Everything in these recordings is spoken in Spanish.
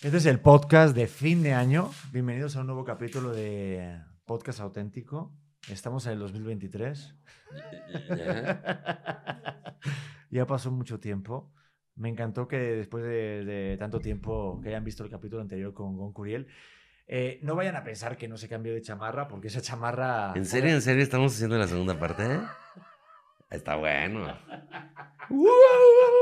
Este es el podcast de fin de año. Bienvenidos a un nuevo capítulo de Podcast Auténtico. Estamos en el 2023. ya pasó mucho tiempo. Me encantó que después de, tanto tiempo que hayan visto el capítulo anterior con Gon Curiel, eh, no vayan a pensar que no se cambió de chamarra, porque esa chamarra... ¿En serio, en serio estamos haciendo la segunda parte? Está bueno.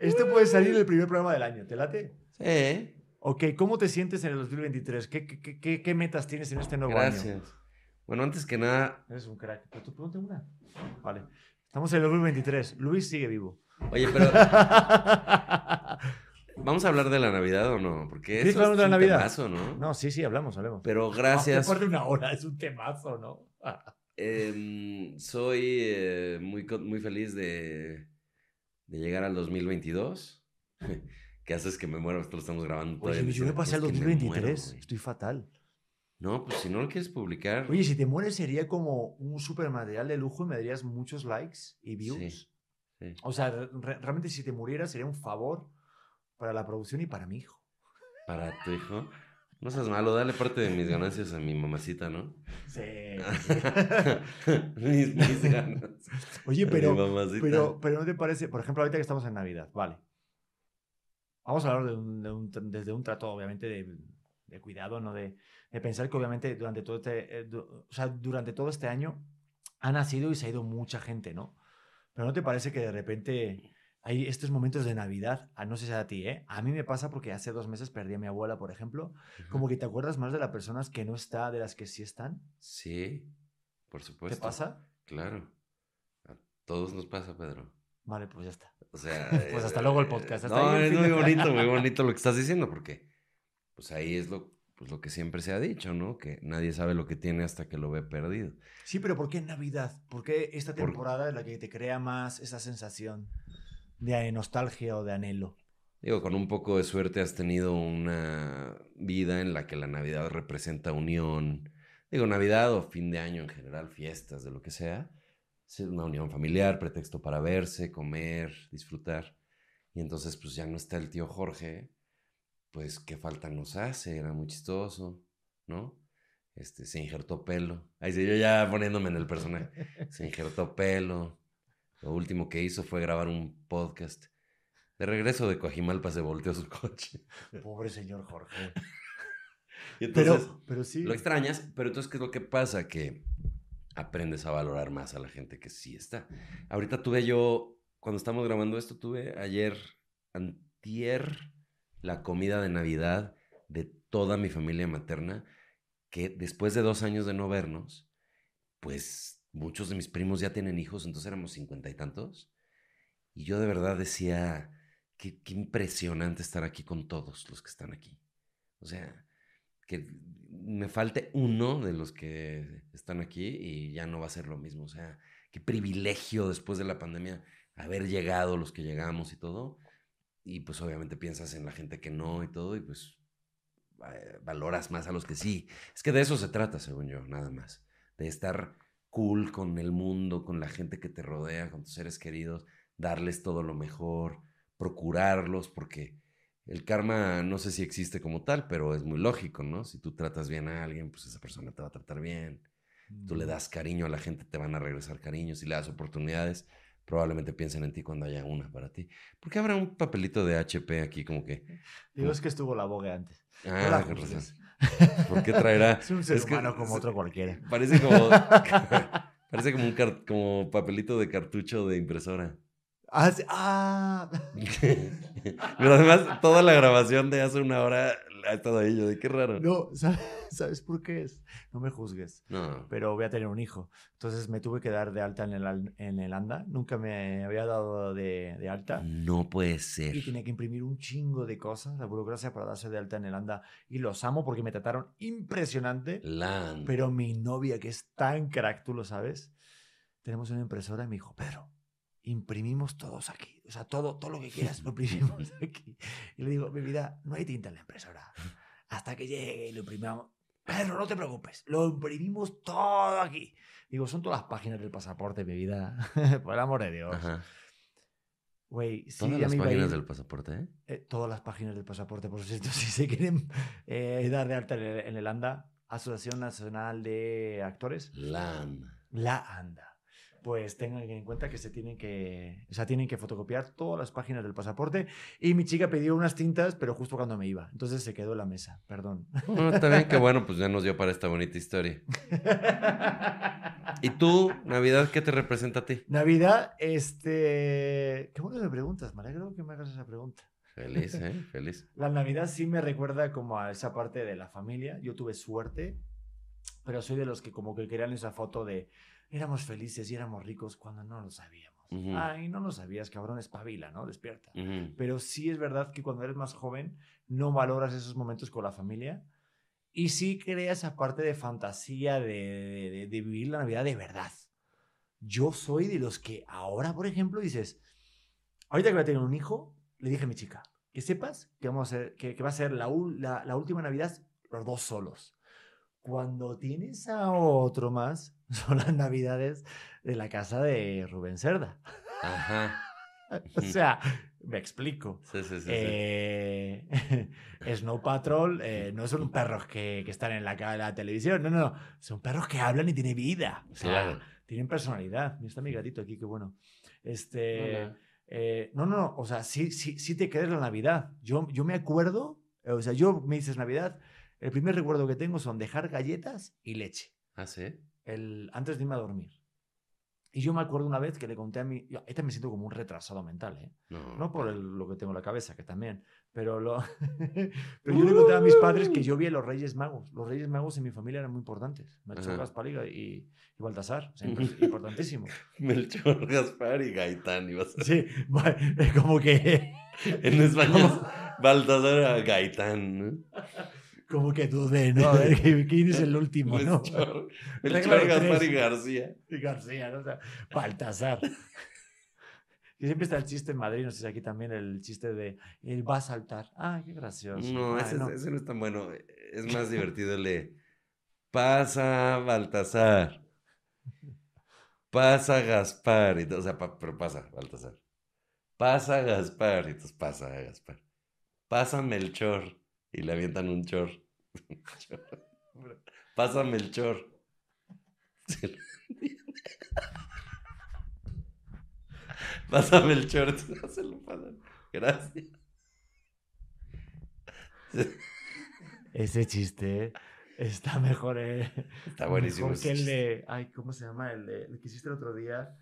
Este puede salir el primer programa del año, ¿te late? Sí. Ok, ¿cómo te sientes en el 2023? ¿Qué, qué, qué, qué metas tienes en este nuevo año? Gracias. Bueno, antes que nada... Eres un crack. Pero tú pregunta una. Vale. Estamos en el 2023. Luis sigue vivo. Oye, pero... ¿Vamos a hablar de la Navidad o no? Porque eso es de la un Navidad? temazo, ¿no? No, sí, sí, hablamos, hablamos. Pero gracias... Después de una hora, es un temazo, ¿no? Em, soy eh, muy, muy feliz de de llegar al 2022. ¿Qué haces que me muero? Esto lo estamos grabando Oye, yo me pasé al 2023. Estoy fatal. No, pues si no lo quieres publicar. Oye, si te mueres sería como un super material de lujo y me darías muchos likes y views. Sí, O sea, realmente si te murieras sería un favor para la producción y para mi hijo. ¿Para tu hijo? No seas malo, dale parte de mis ganancias a mi mamacita, ¿no? Sí. mis, mis ganas. Oye, pero, pero, pero ¿no te parece? Por ejemplo, ahorita que estamos en Navidad, vale. Vamos a hablar de un, desde un trato, obviamente, de, de cuidado, ¿no? De, de, pensar que, obviamente, durante todo, este, eh, o sea, durante todo este año ha nacido y se ha ido mucha gente, ¿no? Pero ¿no te parece que de repente hay estos momentos de Navidad, a no sé si a ti, ¿eh? A mí me pasa porque hace dos meses perdí a mi abuela, por ejemplo. Como que te acuerdas más de las personas que no está, de las que sí están. Sí, por supuesto. ¿Te pasa? Claro. A todos nos pasa, Pedro. Vale, pues ya está. O sea. pues hasta luego el podcast. no, es muy bonito, muy bonito lo que estás diciendo, porque pues ahí es lo, pues, lo que siempre se ha dicho, ¿no? Que nadie sabe lo que tiene hasta que lo ve perdido. Sí, pero ¿por qué Navidad? ¿Por qué esta temporada es la que te crea más esa sensación? De nostalgia o de anhelo. Digo, con un poco de suerte has tenido una vida en la que la Navidad representa unión. Digo, Navidad o fin de año en general, fiestas, de lo que sea. Es una unión familiar, pretexto para verse, comer, disfrutar. Y entonces, pues ya no está el tío Jorge. Pues qué falta nos hace, era muy chistoso, ¿no? Este, se injertó pelo. Ahí sí, yo ya poniéndome en el personaje. Se injertó pelo, lo último que hizo fue grabar un podcast. De regreso de Coajimalpa se volteó su coche. Pobre señor Jorge. pero, pero sí. Lo extrañas, pero entonces, ¿qué es lo que pasa? Que aprendes a valorar más a la gente que sí está. Ahorita tuve yo, cuando estamos grabando esto, tuve ayer, antier, la comida de Navidad de toda mi familia materna, que después de dos años de no vernos, pues muchos de mis primos ya tienen hijos, entonces éramos cincuenta y tantos. Y yo de verdad decía, qué, impresionante estar aquí con todos los que están aquí. O sea, que me falte uno de los que están aquí y ya no va a ser lo mismo. O sea, qué privilegio después de la pandemia haber llegado los que llegamos y todo. Y pues obviamente piensas en la gente que no y todo y pues eh, valoras más a los que sí. Es que de eso se trata, según yo, nada más. De estar cool con el mundo, con la gente que te rodea, con tus seres queridos, darles todo lo mejor, procurarlos, porque el karma no sé si existe como tal, pero es muy lógico, ¿no? Si tú tratas bien a alguien, pues esa persona te va a tratar bien. Tú le das cariño a la gente, te van a regresar cariño. Si le das oportunidades, probablemente piensen en ti cuando haya una para ti. ¿Por qué habrá un papelito de HP aquí como que... Digo, es que estuvo la boga antes. Ah, razón. ¿Por qué traerá? Es un ser humano como otro cualquiera. Parece como. parece como un como papelito de cartucho de impresora. Ah, ah. Pero además, toda la grabación de hace una hora ha estado ahí yo, de qué raro. No, ¿sabes, por qué es? No me juzgues. No. Pero voy a tener un hijo. Entonces me tuve que dar de alta en el, en el ANDA. Nunca me había dado de, de alta. No puede ser. Y tenía que imprimir un chingo de cosas, la burocracia para darse de alta en el ANDA. Y los amo porque me trataron impresionante. Land. Pero mi novia, que es tan crack, tú lo sabes, tenemos una impresora y me dijo, Pedro, imprimimos todos aquí. O sea, todo, todo lo que quieras lo imprimimos aquí. Y le digo, mi vida, no hay tinta en la impresora. Hasta que llegue y lo imprimamos. Pedro, no te preocupes, lo imprimimos todo aquí. Digo, son todas las páginas del pasaporte, mi vida. Por el amor de Dios. Sí, ¿Todas las páginas del pasaporte? Eh, todas las páginas del pasaporte, por cierto, si se quieren eh, dar de alta en el ANDA, Asociación Nacional de Actores. LAN. La ANDA pues tengan en cuenta que se tienen que, o sea, tienen que fotocopiar todas las páginas del pasaporte. Y mi chica pidió unas tintas, pero justo cuando me iba. Entonces se quedó en la mesa, perdón. Bueno, está bien que bueno, pues ya nos dio para esta bonita historia. ¿Y tú, Navidad, qué te representa a ti? Navidad, este... Qué bueno me preguntas, me alegro que me hagas esa pregunta. Feliz, ¿eh? Feliz. La Navidad sí me recuerda como a esa parte de la familia. Yo tuve suerte, pero soy de los que como que querían esa foto de éramos felices y éramos ricos cuando no lo sabíamos. Ay, no lo sabías, cabrón, espabila, ¿no? Despierta. Pero sí es verdad que cuando eres más joven no valoras esos momentos con la familia y sí creas esa parte de fantasía de, de, vivir la Navidad de verdad. Yo soy de los que ahora, por ejemplo, dices, ahorita que voy a tener un hijo, le dije a mi chica, que sepas que, vamos a hacer, que, que va a ser la, la, la última Navidad los dos solos. Cuando tienes a otro más, son las navidades de la casa de Rubén Cerda. Ajá. o sea, me explico. Sí, sí, sí. Eh, Snow Patrol eh, no son perros que, que, están en la, la televisión, no, no, no. Son perros que hablan y tienen vida. O sea, tienen personalidad. Mira, está mi gatito aquí, qué bueno. Este. Eh, no, no, o sea, sí, sí, sí te crees la Navidad. Yo, yo me acuerdo, o sea, yo me dices Navidad, el primer recuerdo que tengo son dejar galletas y leche. ¿Ah, sí? El, antes de irme a dormir. Y yo me acuerdo una vez que le conté a mi... Yo, este me siento como un retrasado mental, ¿eh? No, por lo que tengo en la cabeza, que también. Pero, lo, pero yo le conté a mis padres que yo vi a los Reyes Magos. Los Reyes Magos en mi familia eran muy importantes. Melchor, Gaspar y, y, Baltasar. importantísimo. Melchor, Gaspar y Gaitán. Ibas a... Sí, como que... en español, Baltasar Gaitán, ¿no? Como que dudé, ¿no? A ver, ¿quién es el último, no? El Gaspar y García. Y García, ¿no? O sea, Baltasar. Y siempre está el chiste en Madrid, no sé si aquí también el chiste de él va a saltar. Ah, qué gracioso. No, ese, no. ese no es tan bueno. Es más divertido el de pasa Baltasar. Pasa Gaspar. Y, o sea, pero pasa Baltasar. Pasa Gaspar. Y entonces pasa Gaspar. Pasa Melchor. Y le avientan un chor. Pásame el chor. Pásame el chor. No se lo pasan. Gracias. Ese chiste está mejor. Eh, está buenísimo. Mejor que el de. Ay, ¿cómo se llama? El, de, el que hiciste el otro día.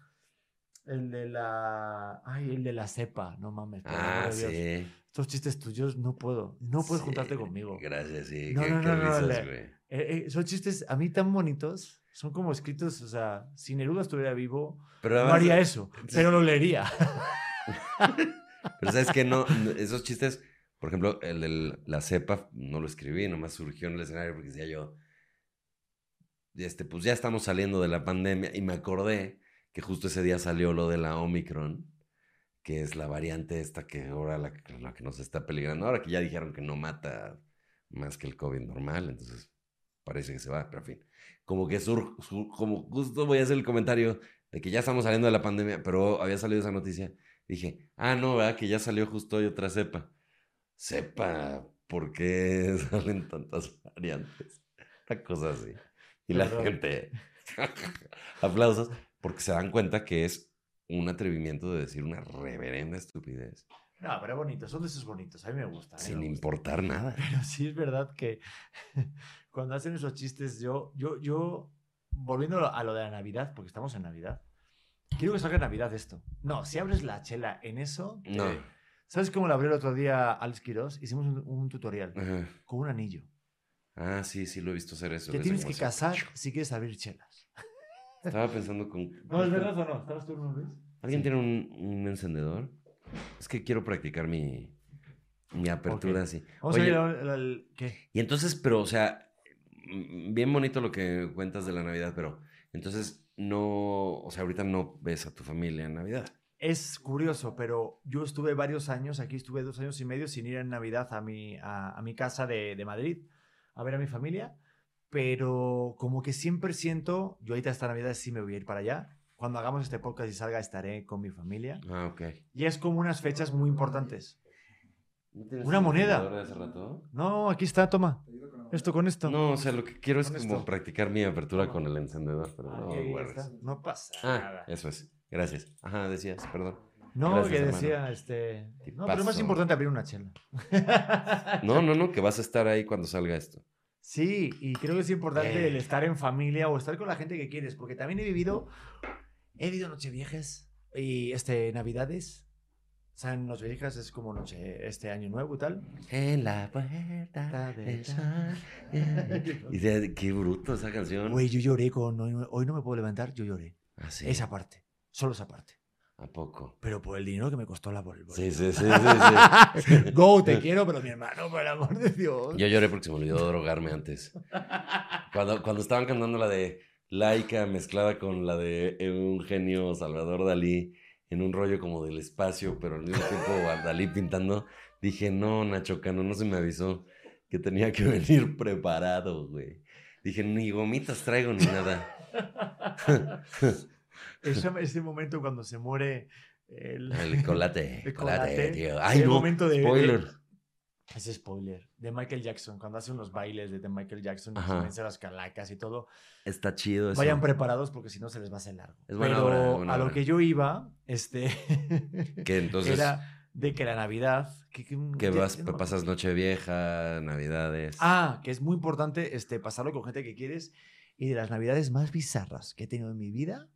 El de la. Ay, el de la cepa. No mames. Ah, sí estos chistes tuyos no puedo, no puedes juntarte conmigo. Gracias, sí. No, no, no, no, eh, eh, son chistes a mí tan bonitos, son como escritos, o sea, si Neruda estuviera vivo, no haría eso, pero lo leería. pero sabes que no, esos chistes, por ejemplo, el de la cepa, no lo escribí, nomás surgió en el escenario porque decía yo, este, pues ya estamos saliendo de la pandemia y me acordé que justo ese día salió lo de la Omicron que es la variante esta que ahora la, que nos está peligrando. Ahora que ya dijeron que no mata más que el COVID normal, entonces parece que se va, pero en fin. Como que sur, como justo voy a hacer el comentario de que ya estamos saliendo de la pandemia, pero había salido esa noticia. Dije, ah, no, ¿verdad? Que ya salió justo hoy otra cepa. Cepa, ¿por qué salen tantas variantes? Una cosa así. Y la gente, aplausos, porque se dan cuenta que es un atrevimiento de decir una reverenda estupidez. No, pero bonito, son de esos bonitos, a mí me gustan. Sin importar nada. Pero sí es verdad que cuando hacen esos chistes, yo, yo, yo, volviendo a lo de la Navidad, porque estamos en Navidad, quiero que salga Navidad esto. No, si abres la chela en eso, no. ¿sabes cómo lo abrió el otro día Alex Quiroz? Hicimos un, tutorial con un anillo. Ah, sí, sí, lo he visto hacer eso. Te tienes que casar si quieres abrir chelas. Estaba pensando con. No, ¿es verdad o no? ¿Estabas tú, Luis? ¿Alguien tiene un, un, encendedor? Es que quiero practicar mi, mi apertura así. Vamos a el, ¿qué? Y entonces, pero, o sea, mm, bien bonito lo que cuentas de la Navidad, pero entonces no, o sea, ahorita no ves a tu familia en Navidad. Es curioso, pero yo estuve varios años, aquí estuve dos años y medio sin ir en Navidad a mi, a, a mi casa de, de Madrid a ver a mi familia pero como que siempre siento, yo ahorita esta Navidad sí me voy a ir para allá, cuando hagamos este podcast y salga, estaré con mi familia. Ah, ok. Y es como unas fechas muy importantes. ¿Una moneda? De hace rato? No, aquí está, toma. Esto con esto. No, o sea, lo que quiero es como practicar mi apertura con el encendedor, pero no, no pasa ah, nada. Eso es. Gracias. Ajá, decías, perdón. No, que decía, este. No, pero es más importante abrir una chela. no, no, no, que vas a estar ahí cuando salga esto. Sí, y creo que es importante el eh. estar en familia o estar con la gente que quieres, porque también he vivido, he vivido nocheviejas y este, navidades. O sea, en Nocheviejas es como noche, este año nuevo y tal. En la puerta del sol. y qué bruto esa canción. Güey, yo lloré con Hoy no me puedo levantar, yo lloré. ¿Ah, sí? Esa parte, solo esa parte. ¿A poco? Pero por el dinero que me costó la bolsa. Sí, sí, sí, sí, Go, te quiero, pero mi hermano, por el amor de Dios. Yo lloré porque se me olvidó drogarme antes. Cuando, cuando estaban cantando la de Laika mezclada con la de un genio Salvador Dalí en un rollo como del espacio, pero al mismo tiempo Dalí pintando, dije, no, Nacho Cano, no se me avisó que tenía que venir preparado, güey. Dije, ni gomitas traigo ni nada. ese, ese momento cuando se muere el, el colate. El colate, tío. Ay, no. Momento de, spoiler. ese spoiler. De Michael Jackson, cuando hace unos bailes de Michael Jackson, y comienza las calacas y todo. Está chido eso. Payan preparados porque si no se les va a hacer largo. Es Pero a lo que yo iba, este. que entonces. Era de que la Navidad. Que, que, vas, pasas Nochevieja, Navidades. Ah, que es muy importante este, pasarlo con gente que quieres. Y de las Navidades más bizarras que he tenido en mi vida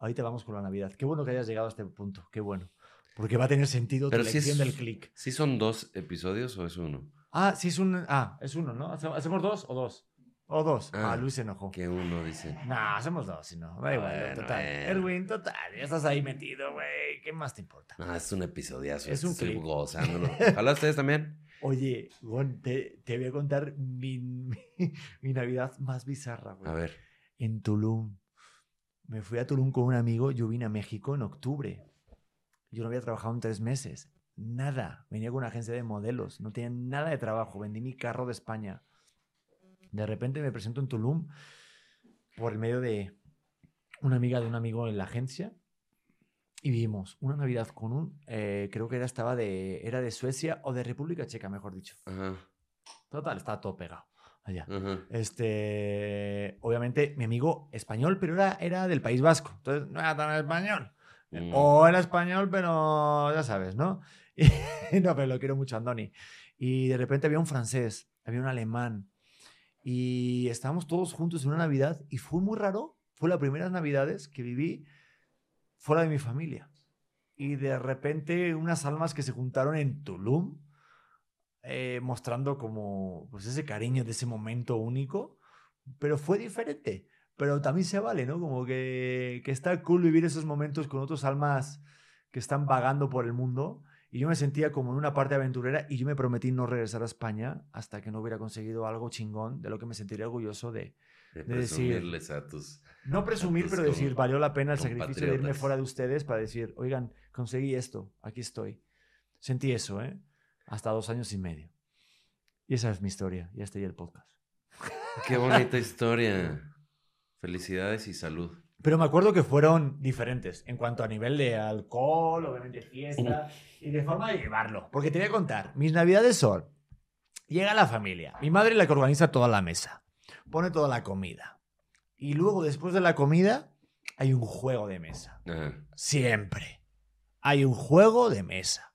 Ahorita vamos con la Navidad. Qué bueno que hayas llegado a este punto. Qué bueno. Porque va a tener sentido tu lección del click. ¿Sí son dos episodios o es uno? Ah, sí es un... Ah, es uno, ¿no? ¿Hacemos dos o dos? O dos. Ah, ah Luis se enojó. Que uno dice. No, hacemos dos, si no. Da igual, total. Erwin, total. Ya estás ahí metido, güey. ¿Qué más te importa? No, es un episodiazo. Es un Estoy gozándolo. Ojalá ustedes también. Oye, Gon, te, te, voy a contar mi, mi Navidad más bizarra, güey. A ver. En Tulum. Me fui a Tulum con un amigo, yo vine a México en octubre. Yo no había trabajado en tres meses. Nada. Venía con una agencia de modelos. No tenía nada de trabajo. Vendí mi carro de España. De repente me presento en Tulum por el medio de una amiga de un amigo en la agencia y vivimos una Navidad con un, eh, creo que era, estaba de, era de Suecia o de República Checa, mejor dicho. Total, estaba todo pegado allá. Este, obviamente, mi amigo español, pero era, era del País Vasco, entonces no era tan español. Mm. O era español, pero ya sabes, ¿no? no, pero lo quiero mucho, Andoni. Y de repente había un francés, había un alemán, y estábamos todos juntos en una Navidad, y fue muy raro, fue las primeras Navidades que viví fuera de mi familia. Y de repente unas almas que se juntaron en Tulum, eh, mostrando como pues ese cariño de ese momento único, pero fue diferente. Pero también se vale, ¿no? Como que, que está cool vivir esos momentos con otros almas que están vagando por el mundo. Y yo me sentía como en una parte aventurera y yo me prometí no regresar a España hasta que no hubiera conseguido algo chingón de lo que me sentiría orgulloso de, de, presumirles a tus. No presumir, pero decir, valió la pena el sacrificio de irme fuera de ustedes para decir, oigan, conseguí esto, aquí estoy. Sentí eso, ¿eh? Hasta dos años y medio. Y esa es mi historia. Y este y el podcast. Qué bonita historia. Felicidades y salud. Pero me acuerdo que fueron diferentes en cuanto a nivel de alcohol, obviamente fiesta, y de forma de llevarlo. Porque te voy a contar, mis navidades son, llega la familia, mi madre la que organiza toda la mesa, pone toda la comida. Y luego, después de la comida, hay un juego de mesa. Siempre. Hay un juego de mesa.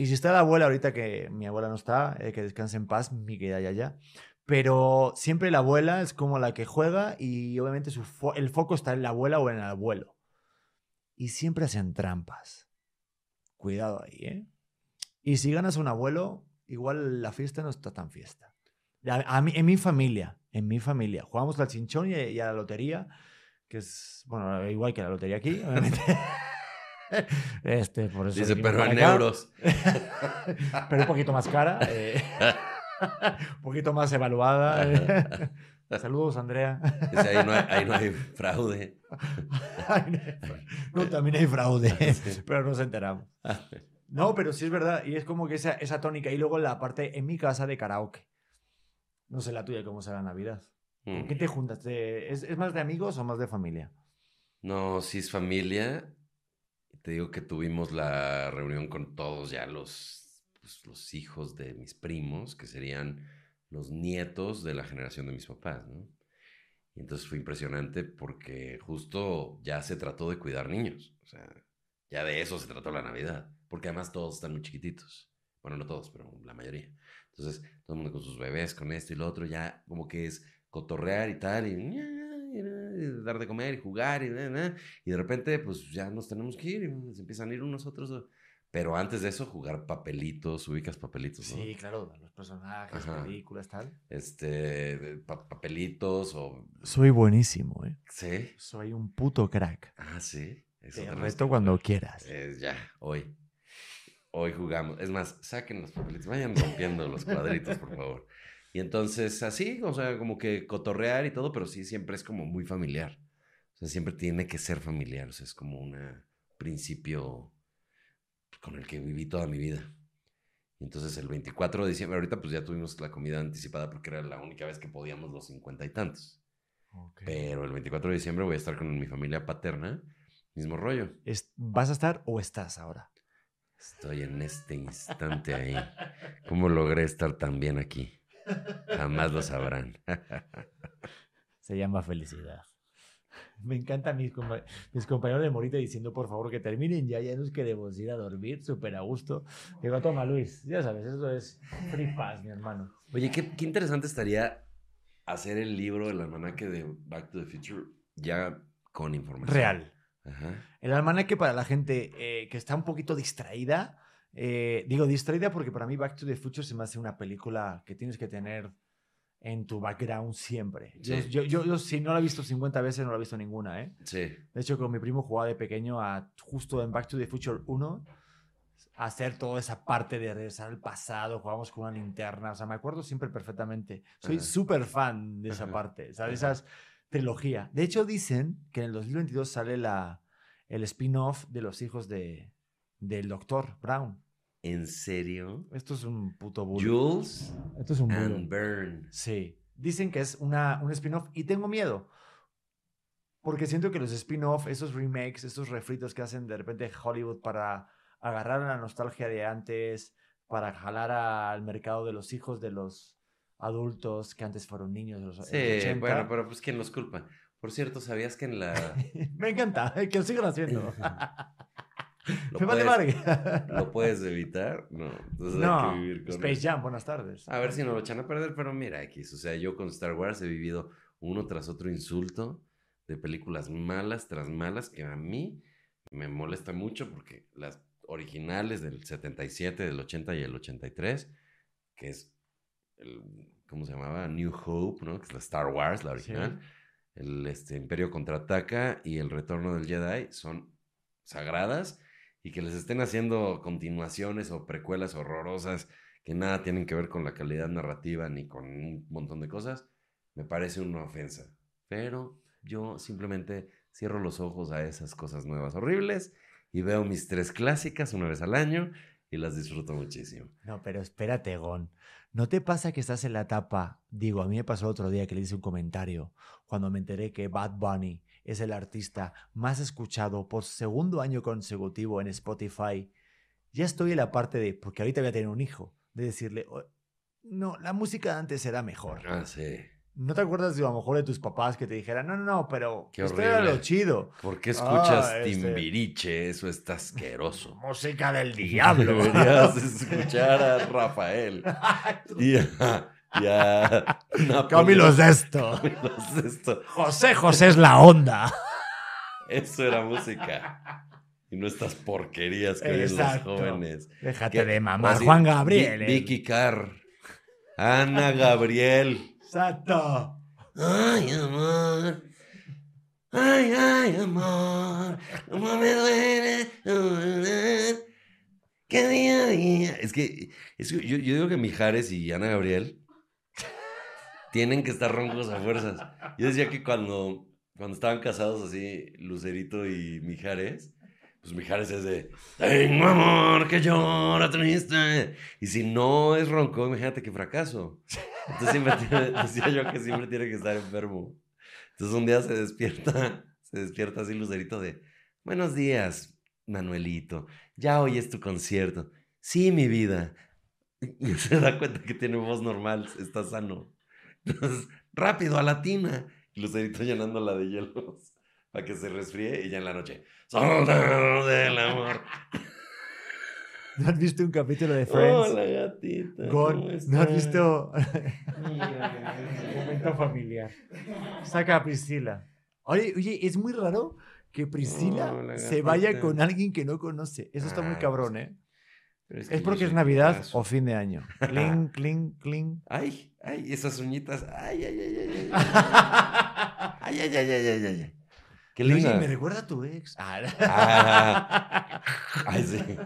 Y si está la abuela, ahorita que mi abuela no está, eh, que descanse en paz, mi querida Yaya. Pero siempre la abuela es como la que juega y obviamente su el foco está en la abuela o en el abuelo. Y siempre hacen trampas. Cuidado ahí, ¿eh? Y si ganas un abuelo, igual la fiesta no está tan fiesta. A, mí, en mi familia, en mi familia, jugamos al chinchón y, y a la lotería, que es, bueno, igual que la lotería aquí, obviamente. Este, por eso Dice, pero en euros. pero un poquito más cara. Eh, un poquito más evaluada. Eh. Saludos, Andrea. ahí, no hay, ahí, no hay, fraude. no, también hay fraude, pero no nos enteramos. No, pero sí es verdad. Y es como que esa, esa tónica. Y luego la parte en mi casa de karaoke. No sé la tuya cómo será Navidad. ¿Con mm. qué te juntas? ¿Es, ¿Es más de amigos o más de familia? No, sí es familia. Te digo que tuvimos la reunión con todos ya los, pues, los hijos de mis primos, que serían los nietos de la generación de mis papás, ¿no? Y entonces fue impresionante porque justo ya se trató de cuidar niños. O sea, ya de eso se trató la Navidad. Porque además todos están muy chiquititos. Bueno, no todos, pero la mayoría. Entonces, todo el mundo con sus bebés, con esto y lo otro, ya como que es cotorrear y tal, y, dar de comer y jugar, y, y de repente, pues ya nos tenemos que ir, y se empiezan a ir unos otros. Pero antes de eso, jugar papelitos, ubicas papelitos, ¿no? Sí, claro, los personajes, películas, tal. Este, papelitos o... Soy buenísimo, ¿eh? Sí. Soy un puto crack. Ah, sí. Te reto cuando quieras. Es ya, hoy. Hoy jugamos. Es más, saquen los papelitos, vayan rompiendo los cuadritos, por favor. Y entonces, así, o sea, como que cotorrear y todo, pero sí, siempre es como muy familiar. O sea, siempre tiene que ser familiar. O sea, es como un principio con el que viví toda mi vida. Y entonces el 24 de diciembre, ahorita pues ya tuvimos la comida anticipada porque era la única vez que podíamos los cincuenta y tantos. Pero el 24 de diciembre voy a estar con mi familia paterna, mismo rollo. ¿Vas a estar o estás ahora? Estoy en este instante ahí. ¿Cómo logré estar tan bien aquí? Jamás lo sabrán. Se llama felicidad. Me encanta mis, mis compañeros de Morita diciendo, por favor, que terminen ya, ya nos queremos ir a dormir, súper a gusto. Digo, toma Luis, ya sabes, eso es free pass, mi hermano. Oye, qué, qué interesante estaría hacer el libro, el almanaque de Back to the Future, ya con información. Real. El almanaque para la gente eh, que está un poquito distraída, eh, digo distraída porque para mí Back to the Future se me hace una película que tienes que tener en tu background siempre. Yo, yo, si no la he visto 50 veces, no la he visto ninguna, ¿eh? Sí. De hecho, con mi primo jugaba de pequeño a, justo en Back to the Future 1, a hacer toda esa parte de regresar al pasado, jugábamos con una linterna, o sea, me acuerdo siempre perfectamente. Soy súper fan de esa parte, o sea, de esa trilogía. De hecho, dicen que en el 2022 sale la, el spin-off de los hijos de, del doctor Brown. ¿En serio? Esto es un puto bullying. Jules Esto es un and Burn. Sí. Dicen que es una, un spin-off y tengo miedo. Porque siento que los spin-off, esos remakes, esos refritos que hacen de repente Hollywood para agarrar la nostalgia de antes, para jalar al mercado de los hijos de los adultos que antes fueron niños de los Sí, bueno, pero pues ¿quién los culpa? Por cierto, ¿sabías que en la... Me encanta, que lo sigan haciendo. ¿Lo puedes, ¿Lo puedes evitar? No. Entonces hay que vivir con Space Jam, buenas tardes. A ver si no lo echan a perder, pero mira, X. O sea, yo con Star Wars he vivido uno tras otro insulto de películas malas tras malas que a mí me molesta mucho porque las originales del 77, del 80 y el 83, que es el, ¿cómo se llamaba? New Hope, ¿no? Que es la Star Wars, la original. El este, Imperio contraataca y el Retorno del Jedi son sagradas y que les estén haciendo continuaciones o precuelas horrorosas que nada tienen que ver con la calidad narrativa ni con un montón de cosas, me parece una ofensa. Pero yo simplemente cierro los ojos a esas cosas nuevas horribles y veo mis tres clásicas una vez al año y las disfruto muchísimo. No, pero espérate, Gon. ¿No te pasa que estás en la etapa? Digo, a mí me pasó el otro día que le hice un comentario cuando me enteré que Bad Bunny es el artista más escuchado por segundo año consecutivo en Spotify. Ya estoy en la parte de, porque ahorita voy a tener un hijo, de decirle, no, la música de antes era mejor. Ah, sí. ¿No te acuerdas de a lo mejor de tus papás que te dijeran, no, no, no, pero Qué esto era lo chido? ¿Por qué escuchas ah, este Timbiriche? Eso está asqueroso. Música del diablo. Deberías escuchar a Rafael. ya, ya. Camilo Sesto. Camilo Sesto. José José es la onda. Eso era música. Y no estas porquerías que ven los jóvenes. Déjate de mamá. Juan Gabriel. Vicky Carr. Ana Gabriel. Exacto. Ay, amor. Ay, ay, amor. Cómo me duele. Que día. Es que, es que yo, yo, digo que Mijares y Ana Gabriel tienen que estar roncos a fuerzas. Yo decía que cuando, cuando estaban casados así, Lucerito y Mijares, pues Mijares es de, tengo amor que llora triste. Y si no es ronco, imagínate qué fracaso. Entonces siempre decía yo que siempre tiene que estar enfermo. Entonces un día se despierta, Se despierta así Lucerito de, buenos días, Manuelito, ya hoy es tu concierto. Sí, mi vida. Y se da cuenta que tiene voz normal, está sano. Entonces, rápido, a la tina. Y Lucerito llenándola de hielos para que se resfríe y ya en la noche, soldado del amor. ¿No has visto un capítulo de Friends? Hola, gatita. ¿No has visto? Momento familiar. Saca a Priscila. Oye, oye, es muy raro que Priscila se vaya con alguien que no conoce. Eso está muy ah, cabrón, ¿eh? Es, porque es Navidad o fin de año. Cling, cling, cling. Ay, ay, esas uñitas. Ay, ay, ay, ay. Ay, ay, ay, ay, ay, ay. Qué linda. Oye, me recuerda a tu ex. Ah. ay, sí.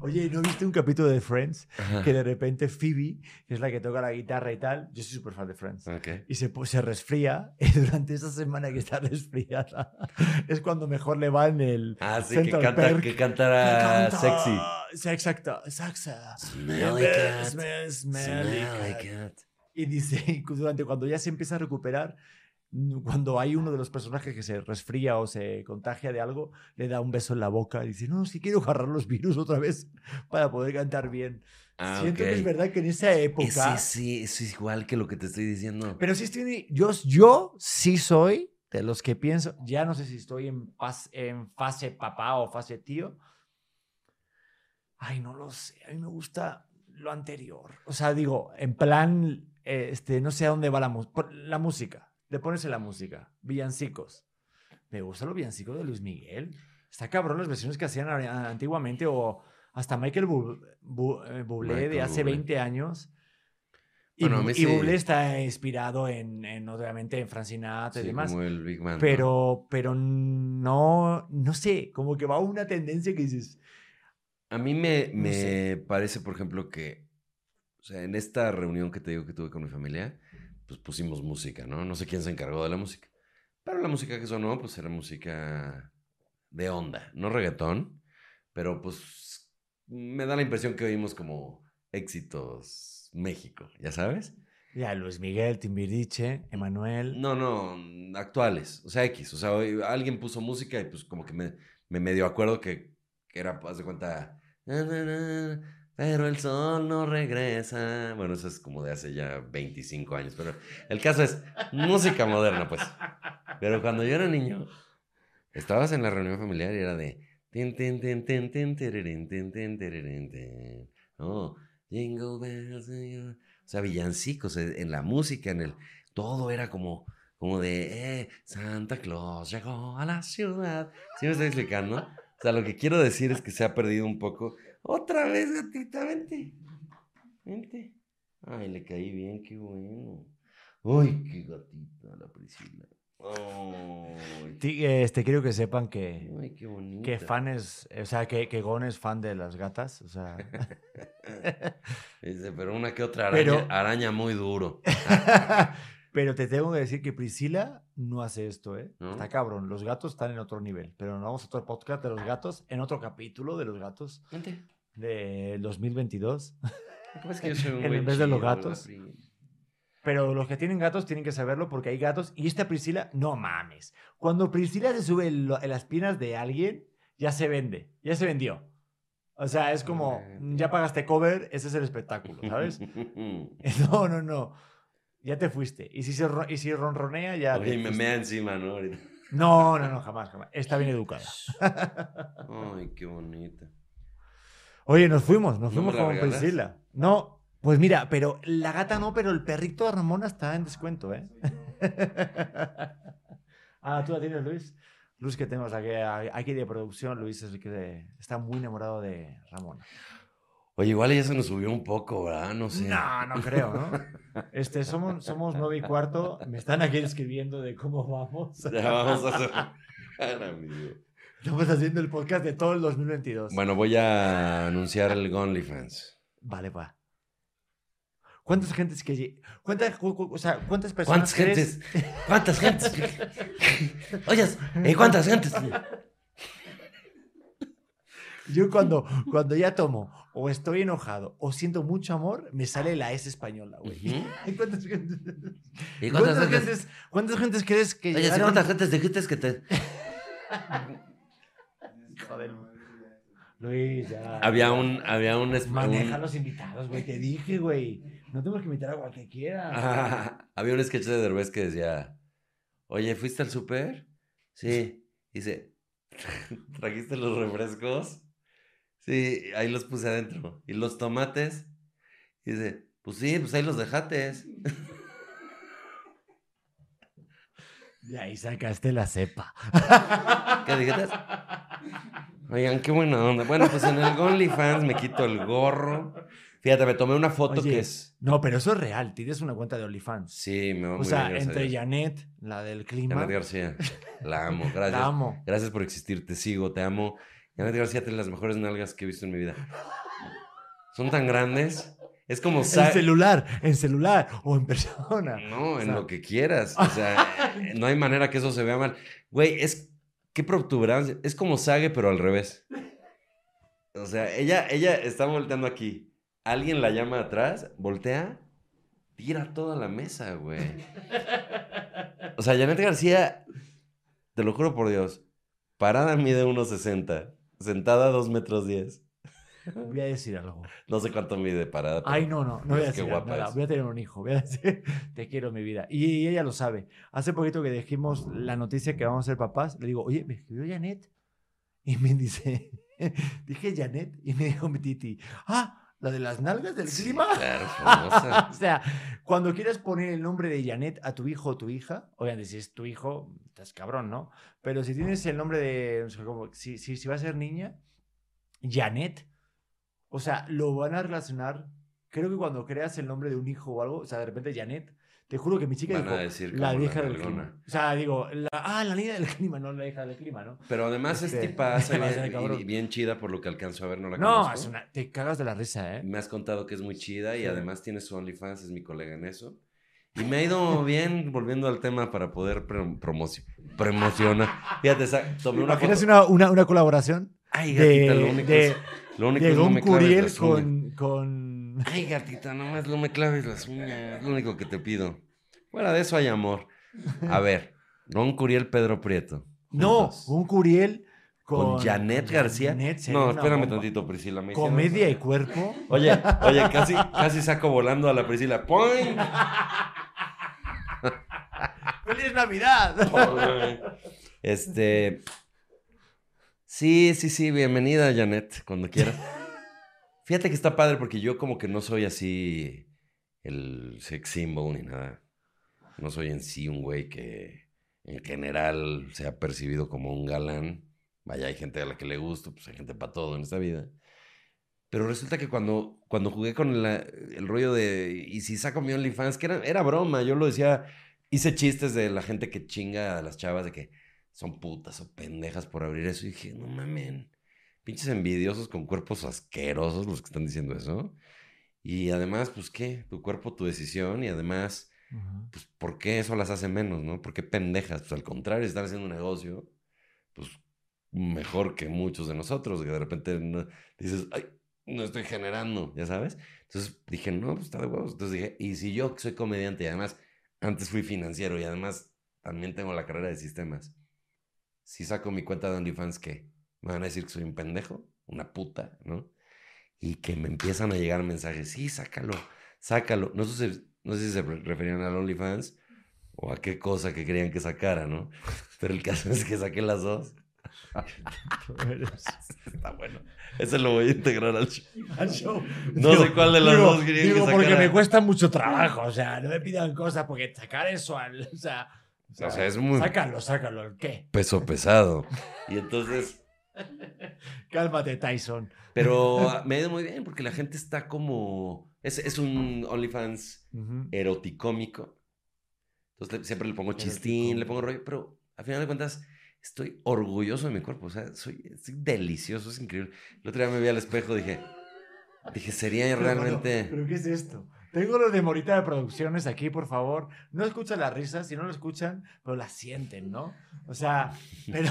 Oye, ¿no viste un capítulo de Friends? Que de repente Phoebe, que es la que toca la guitarra y tal, yo soy súper fan de Friends, y se, se resfría, y durante esa semana que está resfriada, es cuando mejor le va en el Ah, sí, que, canta, que cantara sexy. Sí, exacto, saxa. Smelly cat. Smell, smelly, cat. Y dice, durante cuando ya se empieza a recuperar, cuando hay uno de los personajes que se resfría o se contagia de algo, le da un beso en la boca y dice, no, si quiero agarrar los virus otra vez para poder cantar bien. Ah, Siento que es verdad que en esa época... Sí, sí, es igual que lo que te estoy diciendo. Pero sí estoy... Yo, yo sí soy de los que pienso, ya no sé si estoy en, en fase papá o fase tío. Ay, no lo sé, a mí me gusta lo anterior. O sea, digo, en plan, este, no sé a dónde va la, la música le pones en la música, villancicos. Me gusta los villancicos de Luis Miguel. Está cabrón las versiones que hacían antiguamente o hasta Michael eh, Bublé de hace 20 años. Y, Bublé está inspirado en, obviamente, en Francinata y demás. pero, pero no, no sé, como que va una tendencia que dices... A mí me, me parece, por ejemplo, que o sea, en esta reunión que te digo que tuve con mi familia, pues pusimos música, ¿no? No sé quién se encargó de la música. Pero la música que sonó, pues era música de onda, no reggaetón, pero pues me da la impresión que oímos como éxitos México, ¿ya sabes? Ya, Luis Miguel, Timbiriche, Emanuel. No, no, actuales, o sea, X. O sea, alguien puso música y pues como que me, me medio acuerdo que, que era, haz de cuenta, pero el sol no regresa. Bueno, eso es como de hace ya 25 años, pero el caso es música moderna, pues. Pero cuando yo era niño, estabas en la reunión familiar y era de... Oh, jingle bells. O sea, villancicos en la música, en el... Todo era como, como de... Eh, Santa Claus llegó a la ciudad. ¿Sí me estoy explicando? O sea, lo que quiero decir es que se ha perdido un poco otra vez, gatita, vente. Vente. Ay, le caí bien, qué bueno. Uy, qué gatita la Priscila. este, quiero que sepan que, Ay, qué que fan es, o sea, que, que Gon es fan de las gatas, o sea. Pero una que otra araña, araña muy duro. Pero te tengo que decir que Priscila no hace esto, ¿eh? Está cabrón. Los gatos están en otro nivel. Pero no vamos a otro podcast de los gatos, en otro capítulo de los gatos. De 2022. Es que yo soy un en vez de los gatos. Pero los que tienen gatos tienen que saberlo porque hay gatos. Y esta Priscila, no mames. Cuando Priscila se sube en, las piernas de alguien, ya se vende. Ya se vendió. O sea, es como, ya pagaste cover, ese es el espectáculo, ¿sabes? no, no, no ya te fuiste. Y si, se, y si ronronea, ya. Oye, me mea encima, ¿no? No, no, no, jamás, jamás. Está bien educada. Ay, qué bonita. Oye, nos fuimos, nos fuimos con Priscila. No, pues mira, pero la gata no, pero el perrito de Ramona está en descuento, ¿eh? ah, tú la tienes, Luis. Luis que tenemos aquí, aquí de producción, Luis es el que está muy enamorado de Ramona. Oye, igual ya se nos subió un poco, ¿verdad? No sé. No, no creo, ¿no? Este, somos, somos nueve y cuarto. Me están aquí escribiendo de cómo vamos. Ya vamos a hacer. Estamos haciendo el podcast de todo el 2022. Bueno, voy a anunciar el OnlyFans. Vale, va. ¿Cuántas gentes que cuántas, o sea, cuántas personas? ¿Cuántas gentes? ¿Cuántas gentes? Oye, ¿cuántas gentes? Yo cuando, cuando ya tomo o estoy enojado o siento mucho amor, me sale la S española, güey. ¿Cuántas, gentes, ¿Y cuántas, gentes, ¿Cuántas gentes crees que Oye, llegaron? ¿cuántas gentes dijiste que te...? Joder. Luis, ya. Había un... Había un Maneja a los invitados, güey. Te dije, güey. No tengo que invitar a cualquiera. había un sketch de Derbez que decía... Oye, ¿fuiste al súper? Sí. Dice... ¿Trajiste los refrescos? Sí, ahí los puse adentro. ¿Y los tomates? Y dice, pues sí, pues ahí los dejates. De ahí sacaste la cepa. ¿Qué dijiste? Oigan, qué buena onda. Bueno, pues en el OnlyFans me quito el gorro. Fíjate, me tomé una foto que es. No, pero eso es real. Tienes una cuenta de OnlyFans. Sí, me va O sea, entre Janet, la del clima. Janet García. La amo. Gracias. La amo. Gracias por existir. Te sigo, te amo. Janet García tiene las mejores nalgas que he visto en mi vida. Son tan grandes. Es como... En celular, en celular o en persona. No, en lo que quieras. O sea, no hay manera que eso se vea mal. Güey, es... Qué protuberancia. Es como Sage, pero al revés. O sea, ella, ella está volteando aquí alguien la llama atrás, voltea, tira toda la mesa, güey. O sea, Janet García, te lo juro por Dios, parada mide 1,60, sentada 2 metros 10. Voy a decir algo. No sé cuánto mide parada. Ay, no, no, no voy a decir nada. Voy a tener un hijo. Voy a decir, te quiero mi vida. Y ella lo sabe. Hace poquito que dijimos la noticia que vamos a ser papás, le digo, oye, me escribió Janet. Y me dice, dije Janet. Y me dijo mi titi, ah, la de las nalgas del clima. o sea, cuando quieras poner el nombre de Janet a tu hijo o tu hija, obviamente si es tu hijo, estás cabrón, ¿no? Pero si tienes el nombre de, si, si, si va a ser niña, Janet, o sea, lo van a relacionar. Creo que cuando creas el nombre de un hijo o algo, o sea, de repente Janet, te juro que mi chica dijo, la vieja del clima. O sea, digo, la, ah, la niña del clima, no la vieja del clima, ¿no? Pero además es este, tipa bien, bien, chida por lo que alcanzo a ver, no la No, es una, te cagas de la risa, ¿eh? Me has contado que es muy chida y además tiene su OnlyFans, es mi colega en eso. Y me ha ido bien volviendo al tema para poder promocionar. Fíjate, tomé una ¿Imaginas una, una, una, colaboración? Ay, gatita, lo único de, es, lo único de es no me Curiel con, con Ay, gatita, nomás no me claves las uñas. Es lo único que te pido. Fuera de eso hay amor. A ver, Ron Curiel, Pedro Prieto. No, un Curiel con, Janet García. no, espérame tantito, Priscila. Comedia y cuerpo. Oye, oye, casi, casi saco volando a la Priscila. ¡Poing! ¡Feliz Navidad! Este. Sí, sí, sí, bienvenida, Janet, cuando quieras. Fíjate que está padre porque yo como que no soy así el sex symbol ni nada. No soy en sí un güey que en general se ha percibido como un galán. Vaya, hay gente a la que le gusta, pues hay gente para todo en esta vida. Pero resulta que cuando, cuando jugué con el rollo de, y si saco mi OnlyFans, que era, era broma, yo lo decía, hice chistes de la gente que chinga a las chavas de que son putas o pendejas por abrir eso. Y dije, no mamen pinches envidiosos con cuerpos asquerosos los que están diciendo eso. Y además, pues, ¿qué? Tu cuerpo, tu decisión. Y además, pues, ¿por qué eso las hace menos, no? ¿Por qué pendejas? Pues al contrario, están haciendo un negocio, pues, mejor que muchos de nosotros, que de repente dices, ay, no estoy generando, ¿ya sabes? Entonces dije, no, pues está de huevos. Entonces dije, y si yo soy comediante y además antes fui financiero y además también tengo la carrera de sistemas, si saco mi cuenta de OnlyFans, ¿qué? Me van a decir que soy un pendejo, una puta, ¿no? Y que me empiezan a llegar mensajes, sí, sácalo, sácalo. No sé, si, no sé si se referían al OnlyFans o a qué cosa que querían que sacara, ¿no? Pero el caso es que saqué las dos. Está bueno. Ese lo voy a integrar al show. No sé cuál de las dos querían digo, que sacara. porque me cuesta mucho trabajo. O sea, no me pidan cosas porque sacar eso al. O sea, o sea, es muy. Sácalo, sácalo. ¿Qué? Peso pesado. Y entonces Cálmate, Tyson. Pero me ha ido muy bien porque la gente está como. Es, es un OnlyFans eroticómico. Entonces siempre le pongo chistín, le pongo rollo, pero al final de cuentas estoy orgulloso de mi cuerpo. O sea, soy, delicioso, es increíble. El otro día me vi al espejo y dije. Dije, sería realmente. ¿Pero qué es esto? Tengo los de Morita de Producciones aquí, por favor. No escuchan las risas, si no lo escuchan, pero las sienten, ¿no? O sea, pero...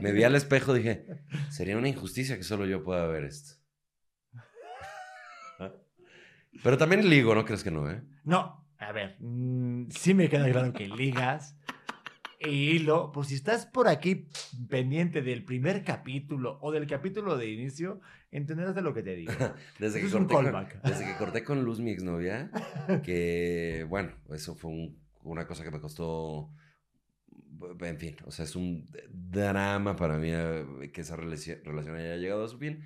Me vi al espejo y dije, sería una injusticia que solo yo pueda ver esto. Pero también ligo, ¿no crees que no, eh? No, a ver, mm, sí me queda claro que ligas. Y hilo, por si estás por aquí pendiente del primer capítulo o del capítulo de inicio, entenderás de lo que te digo. desde, que corté con, desde que corté con Luz, mi exnovia, que bueno, eso fue una cosa que me costó, en fin, o sea, es un drama para mí eh, que esa relación haya llegado a su fin,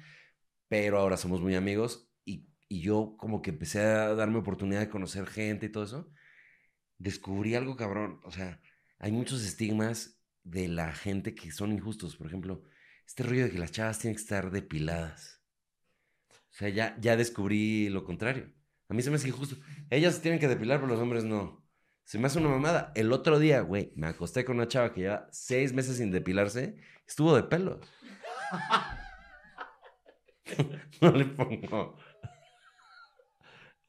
pero ahora somos muy amigos y, y yo como que empecé a darme oportunidad de conocer gente y todo eso, descubrí algo cabrón, o sea hay muchos estigmas de la gente que son injustos. Por ejemplo, este rollo de que las chavas tienen que estar depiladas. Sea, ya, ya descubrí lo contrario. A mí se me hace injusto. Ellas tienen que depilar, pero los hombres no. Se me hace una mamada. El otro día, güey, me acosté con una chava que lleva seis meses sin depilarse. Estuvo de pelo. no le pongo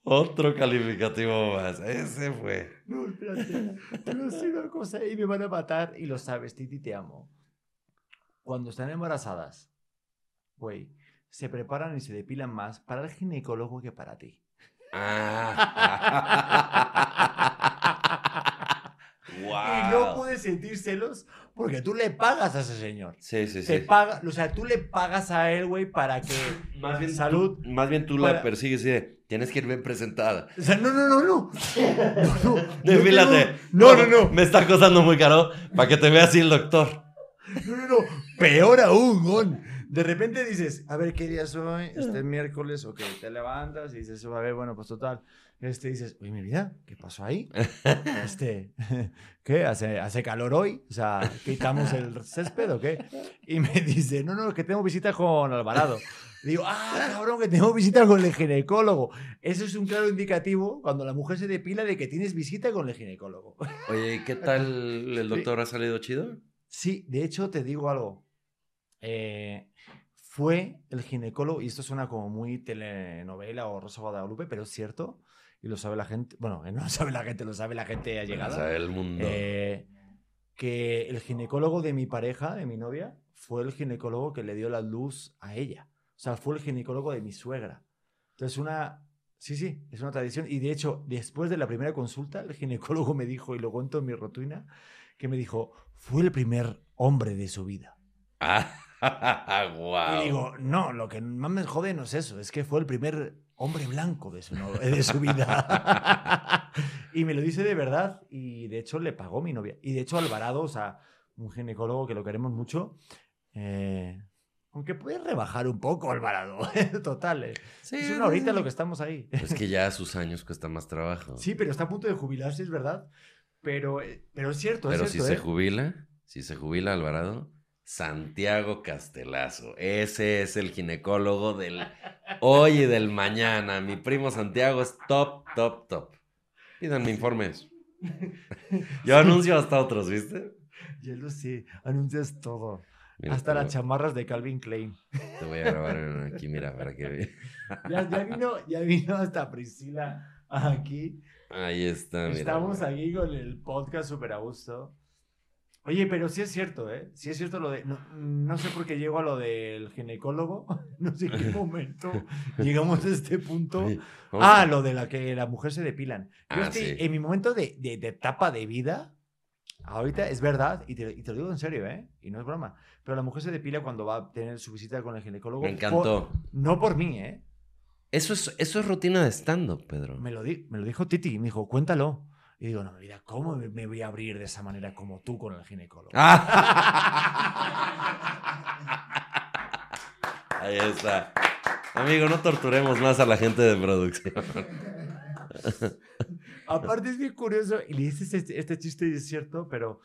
otro calificativo más. Ese fue. No, espérate. A decir una cosa y me van a matar y lo sabes, Titi, te amo. Cuando están embarazadas, güey, se preparan y se depilan más para el ginecólogo que para ti. Ah. Y no puedes sentir celos porque tú le pagas a ese señor. Sí, sí, sí. Paga, o sea, tú le pagas a él, güey, para que. Más bien, salud. más bien tú la persigues y de, tienes que ir bien presentada. O sea, no, no, no, no. No, no. No, no, no. Me está costando muy caro para que te vea así el doctor. No, no, no. Peor aún, güey. De repente dices, a ver, ¿qué día soy? Este es miércoles, ok, te levantas y dices, a ver, bueno, pues total este, dices, oye, mi vida, ¿qué pasó ahí? Este, ¿qué? ¿Hace, ¿Hace calor hoy? O sea, ¿quitamos el césped o qué? Y me dice, no, no, que tengo visita con Alvarado. digo, ah, cabrón, que tengo visita con el ginecólogo. Eso es un claro indicativo cuando la mujer se depila de que tienes visita con el ginecólogo. Oye, ¿qué tal el doctor? ¿Ha salido chido? Sí, de hecho, te digo algo. Eh, fue el ginecólogo, y esto suena como muy telenovela o Rosa Guadalupe, pero es cierto y lo sabe la gente, bueno, no lo sabe la gente, lo sabe la gente allegada. Lo sabe el mundo. Eh, que el ginecólogo de mi pareja, de mi novia, fue el ginecólogo que le dio la luz a ella. O sea, fue el ginecólogo de mi suegra. Entonces, una... Sí, sí, es una tradición. Y de hecho, después de la primera consulta, el ginecólogo me dijo, y lo cuento en mi rotuina, que me dijo, fue el primer hombre de su vida. Ah, wow. Y digo, no, lo que más me jode no es eso, es que fue el primer hombre blanco de su, de su vida. y me lo dice de verdad y de hecho le pagó mi novia. Y de hecho Alvarado, o sea, un ginecólogo que lo queremos mucho, eh, aunque puede rebajar un poco Alvarado, total. Eh. Sí, es una horita lo que estamos ahí. Es que ya a sus años cuesta más trabajo. Sí, pero está a punto de jubilarse, es verdad. Pero, eh, pero es cierto. Pero si se jubila, si se jubila Alvarado, Santiago Castelazo. Ese es el ginecólogo del hoy y del mañana. Mi primo Santiago es top, top, top. Pídanme informes. Yo anuncio hasta otros, ¿viste? Yo lo sé, anuncias todo. hasta las chamarras de Calvin Klein. Te voy a grabar aquí, mira, para que ya, ya, vino, ya vino hasta Priscila aquí. Ahí está, mira. Estamos aquí con el podcast súper a gusto. Oye, pero sí es cierto, ¿eh? Sí es cierto lo de... No, sé por qué llego a lo del ginecólogo. No sé en qué momento llegamos a este punto. ah, lo de la que la mujer se depilan. Yo ah, en mi momento de, de, etapa de vida, ahorita es verdad, y te, lo digo en serio, ¿eh? Y no es broma. Pero la mujer se depila cuando va a tener su visita con el ginecólogo. Me encantó. no por mí, ¿eh? Eso es, eso es rutina de stand Pedro. Me lo, di, me lo dijo Titi, me dijo, cuéntalo. Y digo, no, mira, ¿cómo me voy a abrir de esa manera como tú con el ginecólogo? Ahí está. Amigo, no torturemos más a la gente de producción. Aparte es bien curioso, y le dices este, este, chiste y es cierto, pero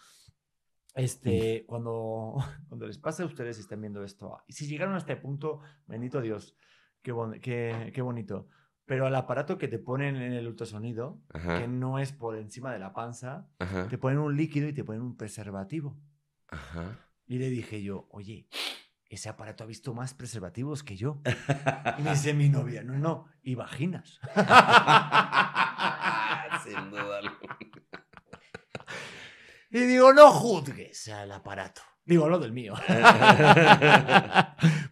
este, cuando, cuando les pasa a ustedes y están viendo esto, y si llegaron a este punto, bendito Dios, qué, qué, qué bonito pero al aparato que te ponen en el ultrasonido, que no es por encima de la panza, te ponen un líquido y te ponen un preservativo. Y le dije yo, oye, ese aparato ha visto más preservativos que yo. Y me dice mi novia, no, no, y vaginas. sin duda Y digo, no juzgues al aparato. Digo, lo del mío.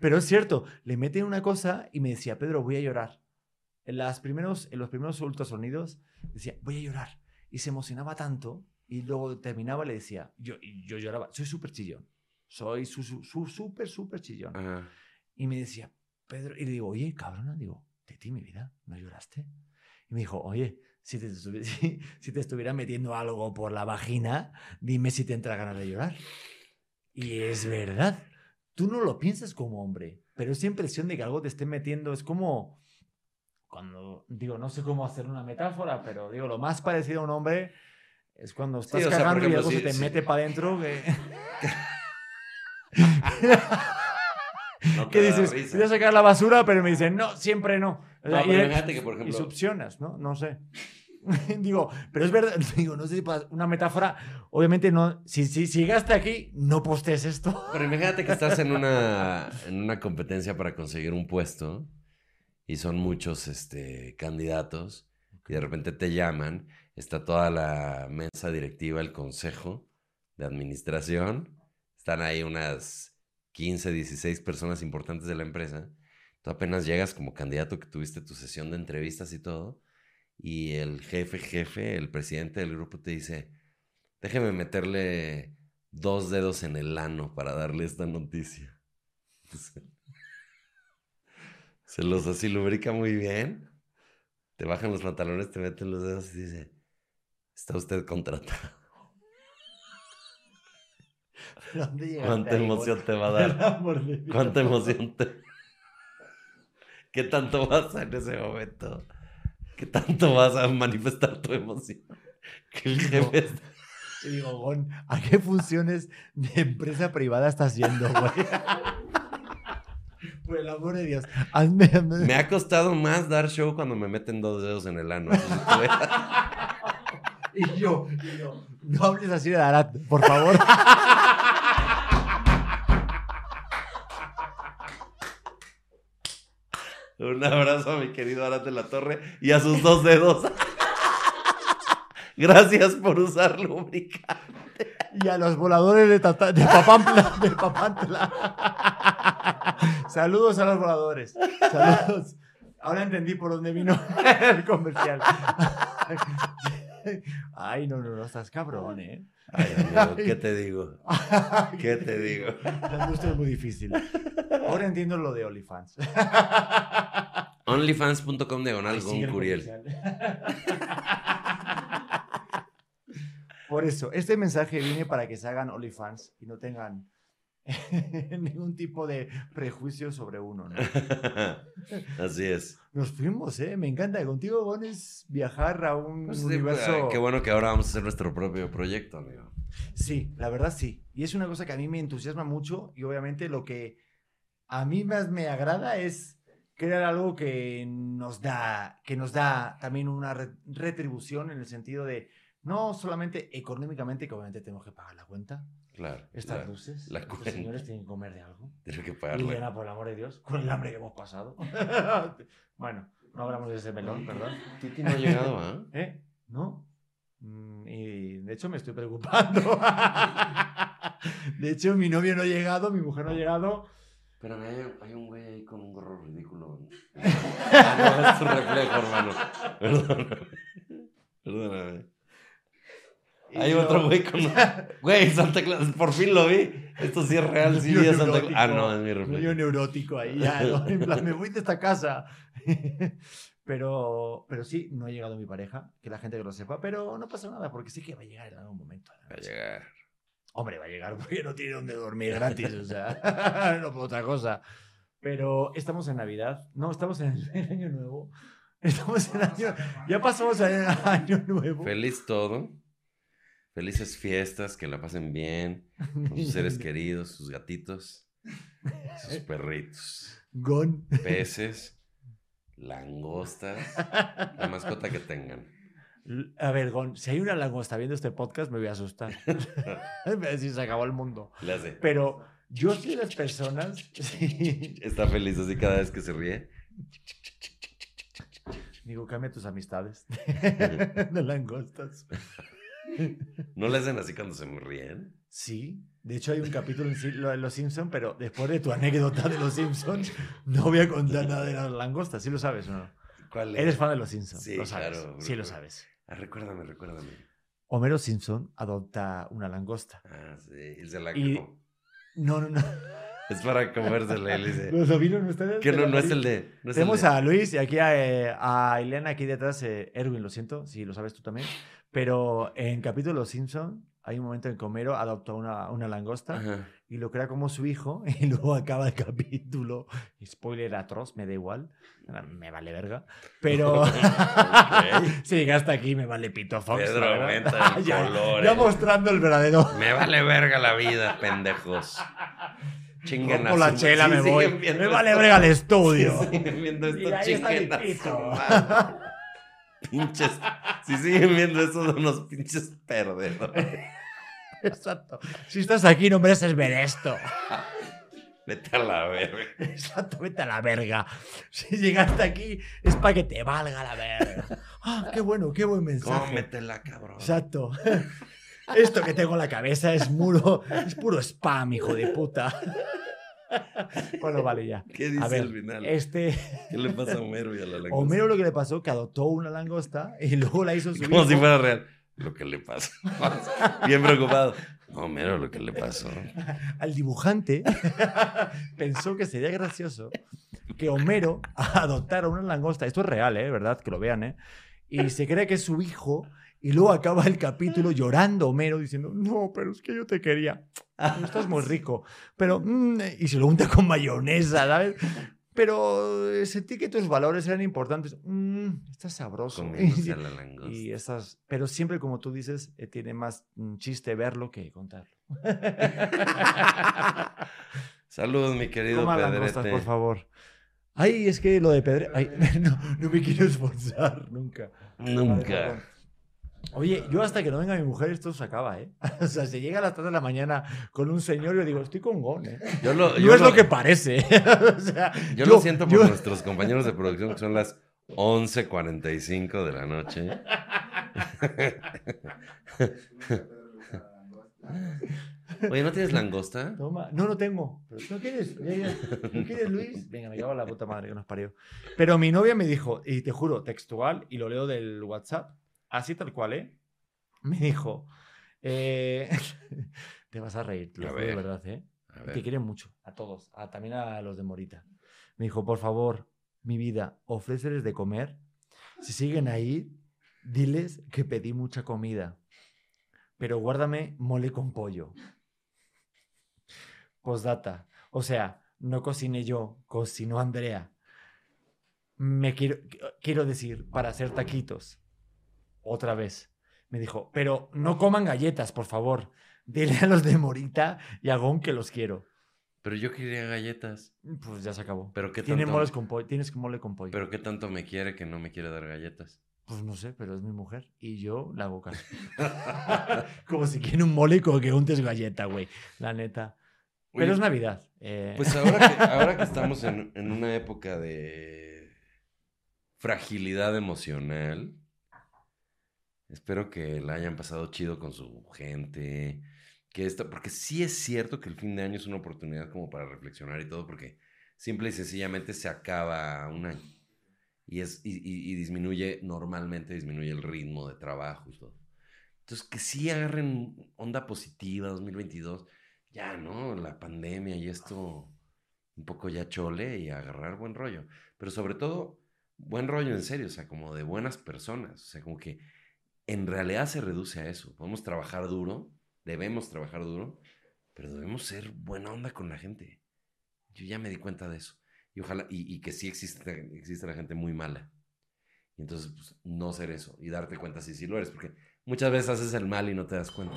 Pero es cierto, le meten una cosa y me decía, Pedro, voy a llorar. En, las primeros, en los primeros ultrasonidos decía, voy a llorar. Y se emocionaba tanto y luego terminaba y le decía, yo, yo lloraba, soy súper chillón. Soy súper, súper chillón. Y me decía, Pedro, y le digo, oye, cabrona, digo, de ti, mi vida, ¿no lloraste? Y me dijo, oye, si te, si, te estuviera metiendo algo por la vagina, dime si te entra ganas de llorar. Y es verdad. Tú no lo piensas como hombre, pero esa impresión de que algo te esté metiendo es como cuando, digo, no sé cómo hacer una metáfora, pero digo, lo más parecido a un hombre es cuando estás cagando y algo se te mete para adentro que... ¿Qué dices? Voy a sacar la basura, pero me dicen, no, siempre no. no y, que, por ejemplo... y succionas, ¿no? No sé. digo, pero es verdad, digo, no sé si una metáfora, obviamente no, si, si, si llegaste aquí, no postes esto. Pero imagínate que estás en una, en una competencia para conseguir un puesto y son muchos este, candidatos y de repente te llaman, está toda la mesa directiva, el consejo de administración, están ahí unas 15, 16 personas importantes de la empresa. Tú apenas llegas como candidato que tuviste tu sesión de entrevistas y todo, y el jefe, jefe, el presidente del grupo te dice, déjeme meterle dos dedos en el ano para darle esta noticia. Se los así lubrica muy bien. Te bajan los pantalones, te meten los dedos y dice, está usted contratado. ¿Cuánta emoción te va a dar? ¿Cuánta emoción te... ¿Qué tanto vas a en ese momento? ¿Qué tanto vas a manifestar tu emoción? Que el jefe Y digo, Gon, ¿a qué funciones de empresa privada estás yendo, güey? Por el amor de Dios. Me ha costado más dar show cuando me meten dos dedos en el ano. y yo, y yo, no hables así de Arat, por favor. Un abrazo a mi querido Arate La Torre y a sus dos dedos. Gracias por usar lubricante. Y a los voladores de, de Papantla. De Saludos a los voladores. Saludos. Ahora entendí por dónde vino el comercial. Ay, no, no, no, estás cabrón, ¿eh? ¿qué te digo? ¿Qué te digo? La industria es muy difícil. Ahora entiendo lo de OnlyFans. OnlyFans.com diagonal con Curiel. Por eso, este mensaje viene para que se hagan OnlyFans y no tengan ningún tipo de prejuicio sobre uno. ¿no? Así es. Nos fuimos, ¿eh? Me encanta. Contigo, Bones, viajar a un pues universo. qué bueno que ahora vamos a hacer nuestro propio proyecto, amigo. Sí, la verdad sí. Y es una cosa que a mí me entusiasma mucho y obviamente lo que a mí más me agrada es crear algo que nos da, que nos da también una retribución en el sentido de no solamente económicamente, que obviamente tenemos que pagar la cuenta, Claro. Estas luces. Los señores tienen que comer de algo. Tienen que pagarle. Y por el amor de Dios, con el hambre que hemos pasado. bueno, no hablamos de ese melón, perdón. Titi no ha llegado, ¿ah? ¿Eh? ¿No? Mm, y de hecho me estoy preocupando. de hecho, mi novio no ha llegado, mi mujer no ha llegado. Pero hay, hay un güey ahí con un gorro ridículo. Ah, no, es tu reflejo, hermano. Perdóname. Perdóname. Hay otro güey con. Güey, Santa Claus, por fin lo vi. Esto sí es real, sí vi Santa Claus. Ah, no, es mi reflejo. Yo neurótico ahí, ya, en plan, me voy de esta casa. pero, pero sí, no ha llegado mi pareja, que la gente que lo sepa, pero no pasa nada, porque sí que va a llegar en algún momento. Va a llegar. Hombre, va a llegar porque no tiene donde dormir gratis, o sea, no por otra cosa. Pero estamos en Navidad, no, estamos en el año nuevo. Estamos en año, ya pasamos al año nuevo. Feliz todo. Felices fiestas, que la pasen bien con sus seres queridos, sus gatitos, sus perritos. Gon. Peces, langostas, la mascota que tengan. A ver, Gon, si hay una langosta viendo este podcast, me voy a asustar. me voy a decir, se acabó el mundo. Pero yo soy de las personas. Está feliz así cada vez que se ríe. Digo, cambia tus amistades de langostas. ¿No le hacen así cuando se me ríen? Sí. De hecho, hay un capítulo en Los Simpsons, pero después de tu anécdota de Los Simpsons, no voy a contar nada de las langostas. ¿Sí lo sabes o no? ¿Cuál es? Eres fan de Los Simpsons. Sí, lo sabes. Claro, sí, lo sabes. Ah, recuérdame, recuérdame. Homero Simpson adopta una langosta. Ah, sí. Y se la y... No, no, no. Es para comérsela. Dice. Los ovinos no están. Que no, no es el de. Tenemos a Luis y aquí a, eh, a Elena, aquí detrás, eh, Erwin, lo siento, si lo sabes tú también. Pero en capítulo Simpson hay un momento en que Homero adopta una, una langosta y lo crea como su hijo y luego acaba el capítulo. Spoiler atroz, me da igual. Me vale verga. Pero llegas hasta aquí me vale pito Fox. Pedro aumenta el ya, color. Ya mostrando el verdadero. Me vale verga la vida, pendejos. Chingan Por la chela me voy. Me vale verga el estudio. siguen viendo esto, pinches. Si siguen viendo eso, son unos pinches perdedores. Exacto. Si estás aquí, no mereces ver esto. Vete a la verga. Exacto, vete a la verga. Si llegaste aquí, es para que te valga la verga. Ah, qué bueno, qué buen mensaje. Cómetela, cabrón. Exacto. Esto que tengo en la cabeza es puro, es puro spam, hijo de puta. Bueno, vale, ya. ¿Qué dice al final? Este... ¿Qué le pasa a Homero y a la langosta? Homero lo que le pasó que adoptó una langosta y luego la hizo su Como si fuera real. Lo que le pasó. Bien preocupado. Homero, lo que le pasó. Al dibujante pensó que sería gracioso que Homero adoptara una langosta. Esto es real, ¿eh? ¿Verdad? Que lo vean, ¿eh? Y se cree que es su hijo y luego acaba el capítulo llorando Homero diciendo, no, pero es que yo te quería. Estás muy rico. Pero, mm", y se lo unta con mayonesa, ¿sabes? Pero eh, sentí que tus valores eran importantes. Mm, estás sabroso. y, estás, pero siempre, como tú dices, eh, tiene más mm, chiste verlo que contarlo. Saludos, mi querido Pedrete. por favor. Ay, es que lo de Pedrete... No, no me quiero esforzar nunca. Nunca. Oye, yo hasta que no venga mi mujer esto se acaba, ¿eh? O sea, si llega a las 3 de la mañana con un señor, yo digo, estoy con Gon, ¿eh? Yo no es lo... que parece. o sea, yo, lo siento por nuestros compañeros de producción que son las 11.45 de la noche. Oye, ¿no tienes langosta? Toma. No, no tengo. ¿No quieres? ¿No quieres, Luis? Venga, me cago la puta madre que nos parió. Pero mi novia me dijo, y te juro, textual, y lo leo del WhatsApp, así tal cual, ¿eh? Me dijo, eh, te vas a reír, lo de verdad, ¿eh? Te quieren mucho, a todos, también a los de Morita. Me dijo, por favor, mi vida, ofréceles de comer. Si siguen ahí, diles que pedí mucha comida, pero guárdame mole con pollo. Postdata, o sea, no cociné yo, cocinó Andrea. Me quiero, quiero decir, para hacer taquitos otra vez. Me dijo, pero no coman galletas, por favor. Dile a los de Morita y a Gon que los quiero. Pero yo quería galletas. Pues ya se acabó. ¿Pero qué Tiene moles con pollo, tienes mole con pollo. ¿Pero qué tanto me quiere que no me quiere dar galletas? Pues no sé, pero es mi mujer. Y yo la hago caso. como si quiere un mole como que untes galleta, güey. La neta. pero es Navidad. Eh. Pues ahora que, ahora que estamos en, en una época de fragilidad emocional Espero que la hayan pasado chido con su gente. Que esto, porque sí es cierto que el fin de año es una oportunidad como para reflexionar y todo, porque simple y sencillamente se acaba un año. Y, es, y, disminuye, normalmente disminuye el ritmo de trabajo y todo. Entonces, que sí agarren onda positiva 2022. Ya, ¿no? La pandemia y esto un poco ya chole y agarrar buen rollo. Pero sobre todo, buen rollo en serio, o sea, como de buenas personas. O sea, como que en realidad se reduce a eso. Podemos trabajar duro, debemos trabajar duro, pero debemos ser buena onda con la gente. Yo ya me di cuenta de eso. Y ojalá, y, que sí existe, existe la gente muy mala. Y entonces, pues, no ser eso y darte cuenta si sí lo eres, porque muchas veces haces el mal y no te das cuenta.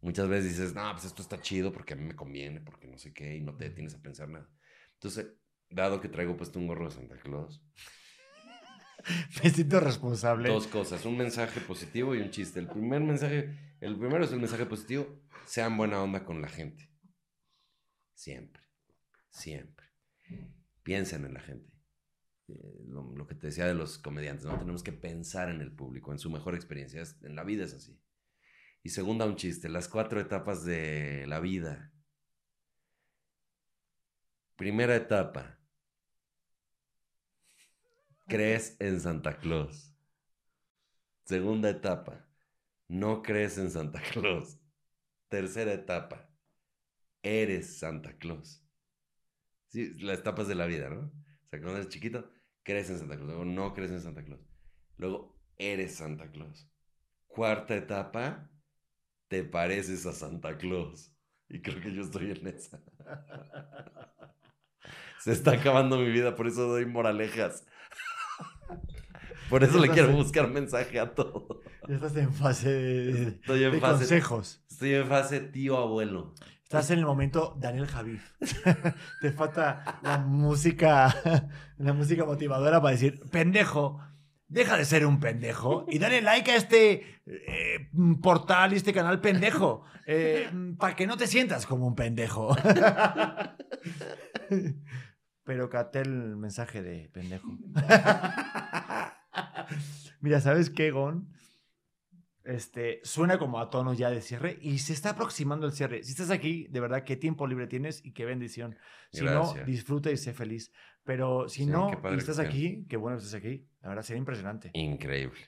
Muchas veces dices, no, pues esto está chido porque a mí me conviene, porque no sé qué, y no te detienes a pensar nada. Entonces, dado que traigo puesto un gorro de Santa Claus, Me siento responsable. Dos cosas, un mensaje positivo y un chiste. El primer mensaje, el primero es el mensaje positivo, sean buena onda con la gente. Siempre, siempre. Piensen en la gente. eh, lo, que te decía de los comediantes, ¿no? Tenemos que pensar en el público, en su mejor experiencia. en la vida es así. Y segunda, un chiste, las cuatro etapas de la vida. Primera etapa. Crees en Santa Claus. Segunda etapa. No crees en Santa Claus. Tercera etapa. Eres Santa Claus. Sí, las etapas de la vida, ¿no? O sea, cuando eres chiquito, crees en Santa Claus. Luego no crees en Santa Claus. Luego eres Santa Claus. Cuarta etapa, te pareces a Santa Claus. Y creo que yo estoy en esa. Se está acabando mi vida, por eso doy moralejas. Por eso le quiero buscar mensaje a todo. Ya estás en fase de, consejos. Estoy en fase tío abuelo. Estás en el momento Daniel Javif. Te falta la música, la música motivadora para decir, pendejo, deja de ser un pendejo y dale like a este eh, portal y este canal pendejo eh, para que no te sientas como un pendejo. Pero cate el mensaje de pendejo. Mira, ¿sabes qué, Gon? Este, suena como a tono ya de cierre y se está aproximando el cierre. Si estás aquí, de verdad, qué tiempo libre tienes y qué bendición. Si no, disfruta y sé feliz. Pero si no, y estás aquí, qué bueno que estés aquí. La verdad, sería impresionante. Increíble.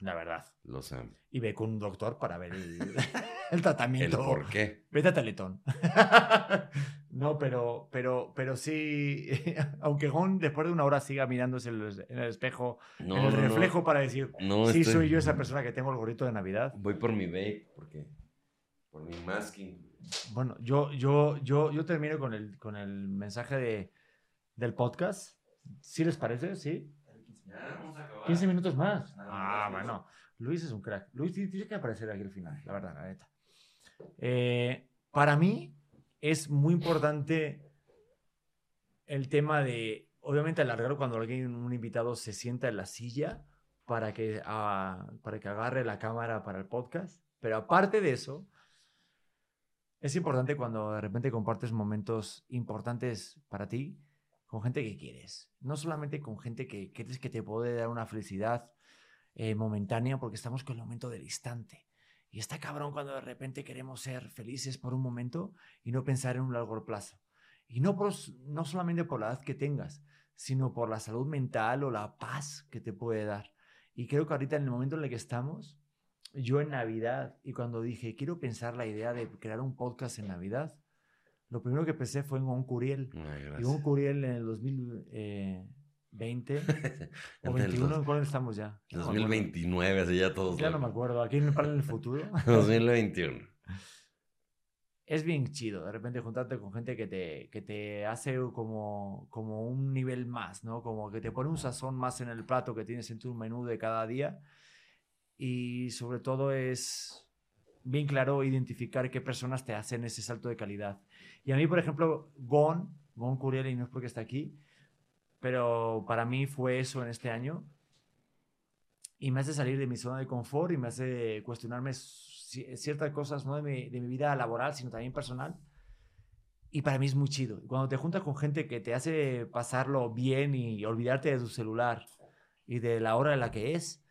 La verdad. Lo sé. Y ve con un doctor para ver el, el tratamiento. ¿El por qué? Vete a Teletón. no, pero, pero, pero sí, aunque Gon después de una hora siga mirándose en el espejo, en el reflejo para decir, sí soy yo esa persona que tengo el gorrito de Navidad. Voy por mi vape, porque por mi masking. Bueno, yo, yo, yo, yo termino con el, con el mensaje de, del podcast. ¿Sí les parece? ¿Sí? 15 minutos más. Ah, bueno. Luis es un crack. Luis tiene que aparecer aquí al final, la verdad, la neta. Eh, para mí es muy importante el tema de, obviamente, alargar cuando alguien, un invitado, se sienta en la silla para que, ah, para que agarre la cámara para el podcast. Pero aparte de eso, es importante cuando de repente compartes momentos importantes para ti con gente que quieres. No solamente con gente que crees que te puede dar una felicidad eh, momentánea, porque estamos con el momento del instante. Y está cabrón cuando de repente queremos ser felices por un momento y no pensar en un largo plazo. Y no, por, no solamente por la edad que tengas, sino por la salud mental o la paz que te puede dar. Y creo que ahorita en el momento en el que estamos, yo en Navidad, y cuando dije, quiero pensar la idea de crear un podcast en Navidad, lo primero que pensé fue en un Curiel. y un Curiel en el 2020 o 21, ¿en cuál estamos ya? 2029, así ya todos. Ya no me acuerdo, aquí en el futuro. 2021. es bien chido de repente juntarte con gente que te, que te hace como, como un nivel más, ¿no? Como que te pone un sazón más en el plato que tienes en tu menú de cada día. Y sobre todo es bien claro identificar qué personas te hacen ese salto de calidad. Y a mí, por ejemplo, Gon, Gon Curiel, y no es porque está aquí, pero para mí fue eso en este año. Y me hace salir de mi zona de confort y me hace cuestionarme ciertas cosas, no de mi, de mi vida laboral, sino también personal. Y para mí es muy chido. Cuando te juntas con gente que te hace pasarlo bien y olvidarte de tu celular y de la hora en la que es,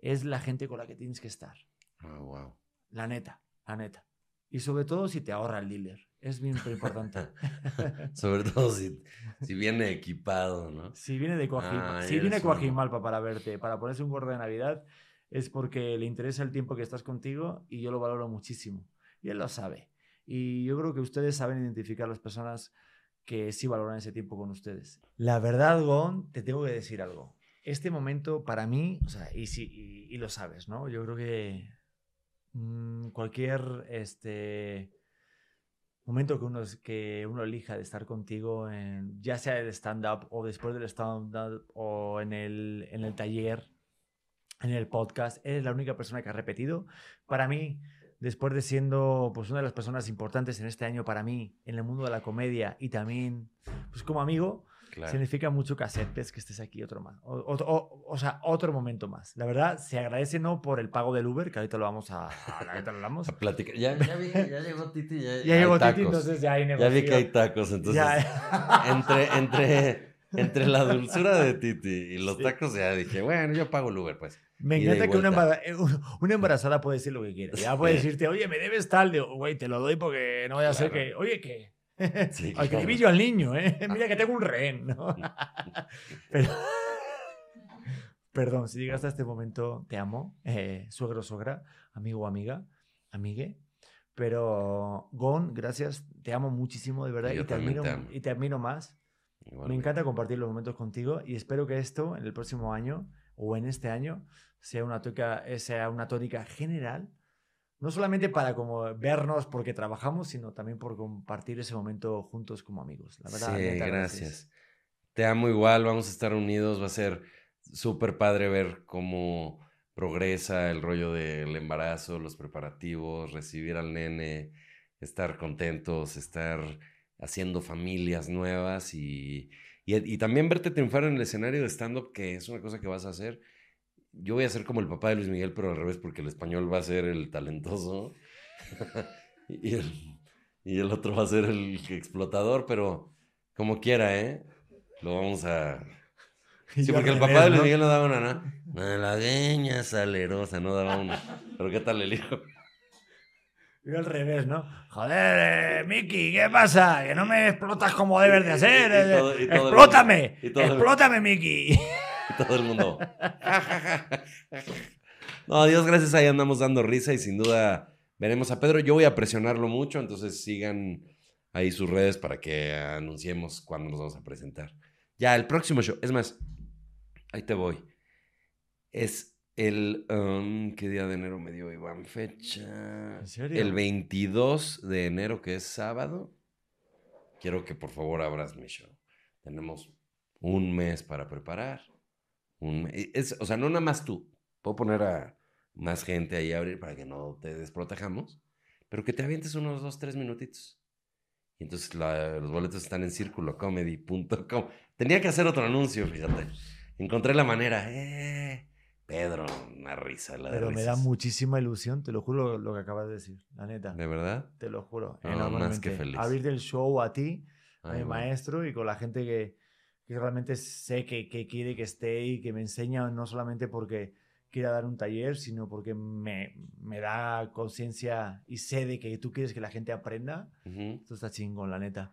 es la gente con la que tienes que estar. Oh, wow. La neta, la neta. Y sobre todo si te ahorra el dealer. Es bien importante. Sobre todo si, si, viene equipado, ¿no? Si viene de Coajimalpa. si viene Coajimalpa para verte, para ponerse un gordo de Navidad, es porque le interesa el tiempo que estás contigo y yo lo valoro muchísimo. Y él lo sabe. Y yo creo que ustedes saben identificar las personas que sí valoran ese tiempo con ustedes. La verdad, Gon, te tengo que decir algo. Este momento para mí, o sea, y, si, y, lo sabes, ¿no? Yo creo que mm, cualquier este, momento que uno, que uno elija de estar contigo, en, ya sea el stand-up o después del stand-up o en el, en el taller, en el podcast, eres la única persona que ha repetido. Para mí, después de siendo pues, una de las personas importantes en este año para mí, en el mundo de la comedia y también pues, como amigo, Significa mucho que aceptes que estés aquí otro más. O, o, sea, otro momento más. La verdad, se agradece no por el pago del Uber, que ahorita lo vamos a, ahorita lo hablamos. a platicar. Ya, ya, vi, ya llegó Titi. Ya, ya llegó Titi, entonces ya hay negocio. Ya vi que hay tacos, entonces. entre, entre entre la dulzura de Titi y los tacos, ya dije, bueno, yo pago el Uber, pues. Me encanta que eh, una, embarazada puede decir lo que quiera. Ya puede decirte, oye, me debes tal, de, güey, te lo doy porque no voy a hacer que, oye, ¿qué? Sí, al claro. al niño, ¿eh? Mira que tengo un rehén, ¿no? Pero... Perdón, si llegaste a este momento, te amo, eh, suegro, sogra, amigo amiga, amigue. Pero, Gon, gracias, te amo muchísimo, de verdad, y te, admiro, y te admiro más. Me encanta compartir los momentos contigo y espero que esto en el próximo año o en este año sea una tónica, sea una tónica general, no solamente para como vernos porque trabajamos, sino también por compartir ese momento juntos como amigos. La verdad, sí, gracias. Te amo igual, vamos a estar unidos, va a ser súper padre ver cómo progresa el rollo del embarazo, los preparativos, recibir al nene, estar contentos, estar haciendo familias nuevas y, y, también verte triunfar en el escenario de stand-up, que es una cosa que vas a hacer. Yo voy a ser como el papá de Luis Miguel, pero al revés, porque el español va a ser el talentoso y, el, y el otro va a ser el explotador, pero como quiera, ¿eh? Lo vamos a Sí, porque el papá de Luis Miguel no daba una, ¿no? Malagueña salerosa, no daba una. Pero ¿qué tal el hijo? Yo al revés, ¿no? Joder, eh, Miki, ¿qué pasa? Que no me explotas como debes de hacer. Eh, ¡Explótame! ¡Explótame, Miki! Todo el mundo. no, Dios gracias, ahí andamos dando risa y sin duda veremos a Pedro. Yo voy a presionarlo mucho, entonces sigan ahí sus redes para que anunciemos cuándo nos vamos a presentar. Ya, el próximo show. Es más, Ahí te voy. Es el... Um, ¿Qué día de enero me dio Iván? Fecha... ¿En serio? El 22 de enero, que es sábado. Quiero que por favor abras mi show. Tenemos un mes para preparar. Un o sea, no nada más tú. Puedo poner a más gente ahí a abrir para que no te desprotejamos. Pero que te avientes unos dos, tres minutitos. Y entonces los boletos están en circulocomedy.com. Tenía que hacer otro anuncio, fíjate. Encontré la manera. Eh, Pedro, una risa. La Pero me da muchísima ilusión, te lo juro lo que acabas de decir, la neta. ¿De verdad? Te lo juro. No, más que feliz. Abrir el show a ti, a mi maestro y con la gente que, que realmente sé que, que, quiere que esté y que me enseña, no solamente porque quiera dar un taller, sino porque me, me da conciencia y sé de que tú quieres que la gente aprenda. Esto está chingón, la neta.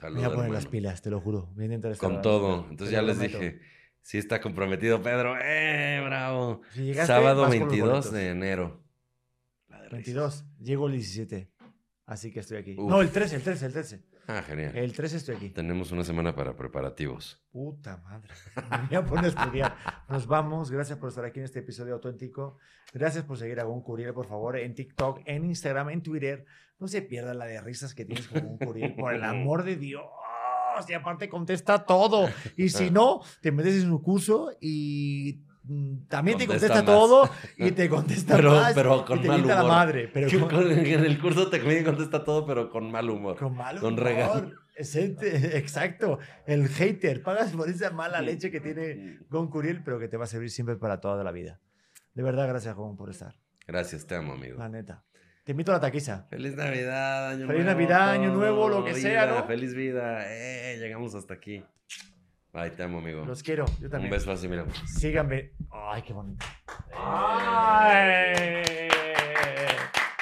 Voy a poner las pilas, te lo juro. Con todo. Entonces ya les dije, sí está comprometido Pedro. ¡Eh, bravo! Sábado 22 de enero. 22. Llego el 17. Así que estoy aquí. No, el 13, el 13, el 13. Ah, genial. El 13 estoy aquí. Tenemos una semana para preparativos. Puta madre. Me voy a poner a estudiar. Nos vamos. Gracias por estar aquí en este episodio auténtico. Gracias por seguir a Gon Curiel, por favor, en TikTok, en Instagram, en Twitter. No se pierda la de risas que tienes con Gon Curiel. Por el amor de Dios. Y aparte contesta todo. Y si no, te metes en su curso y también te contesta todo y te contesta pero, más pero con y te mal humor. la madre. Pero En el curso te contesta todo, pero con mal humor. Con mal humor. Con regalo. Exacto. El hater. Pagas por esa mala leche que tiene Gon Curiel, pero que te va a servir siempre para toda la vida. De verdad, gracias, Gon, por estar. Gracias, te amo, amigo. La neta. Te invito a la taquiza. Feliz Navidad, Año Feliz Navidad, Año Nuevo, lo que sea, ¿no? Feliz vida. Eh, llegamos hasta aquí. Ay, te amo, amigo. Los quiero, yo también. Un beso así, mira. Síganme. Ay, qué bonito. Ay.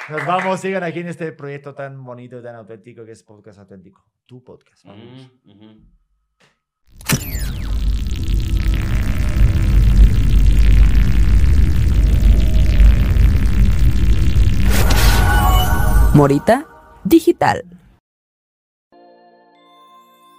Nos vamos, sigan aquí en este proyecto tan bonito y tan auténtico que es Podcast Auténtico. Tu podcast. Mm, Morita Digital.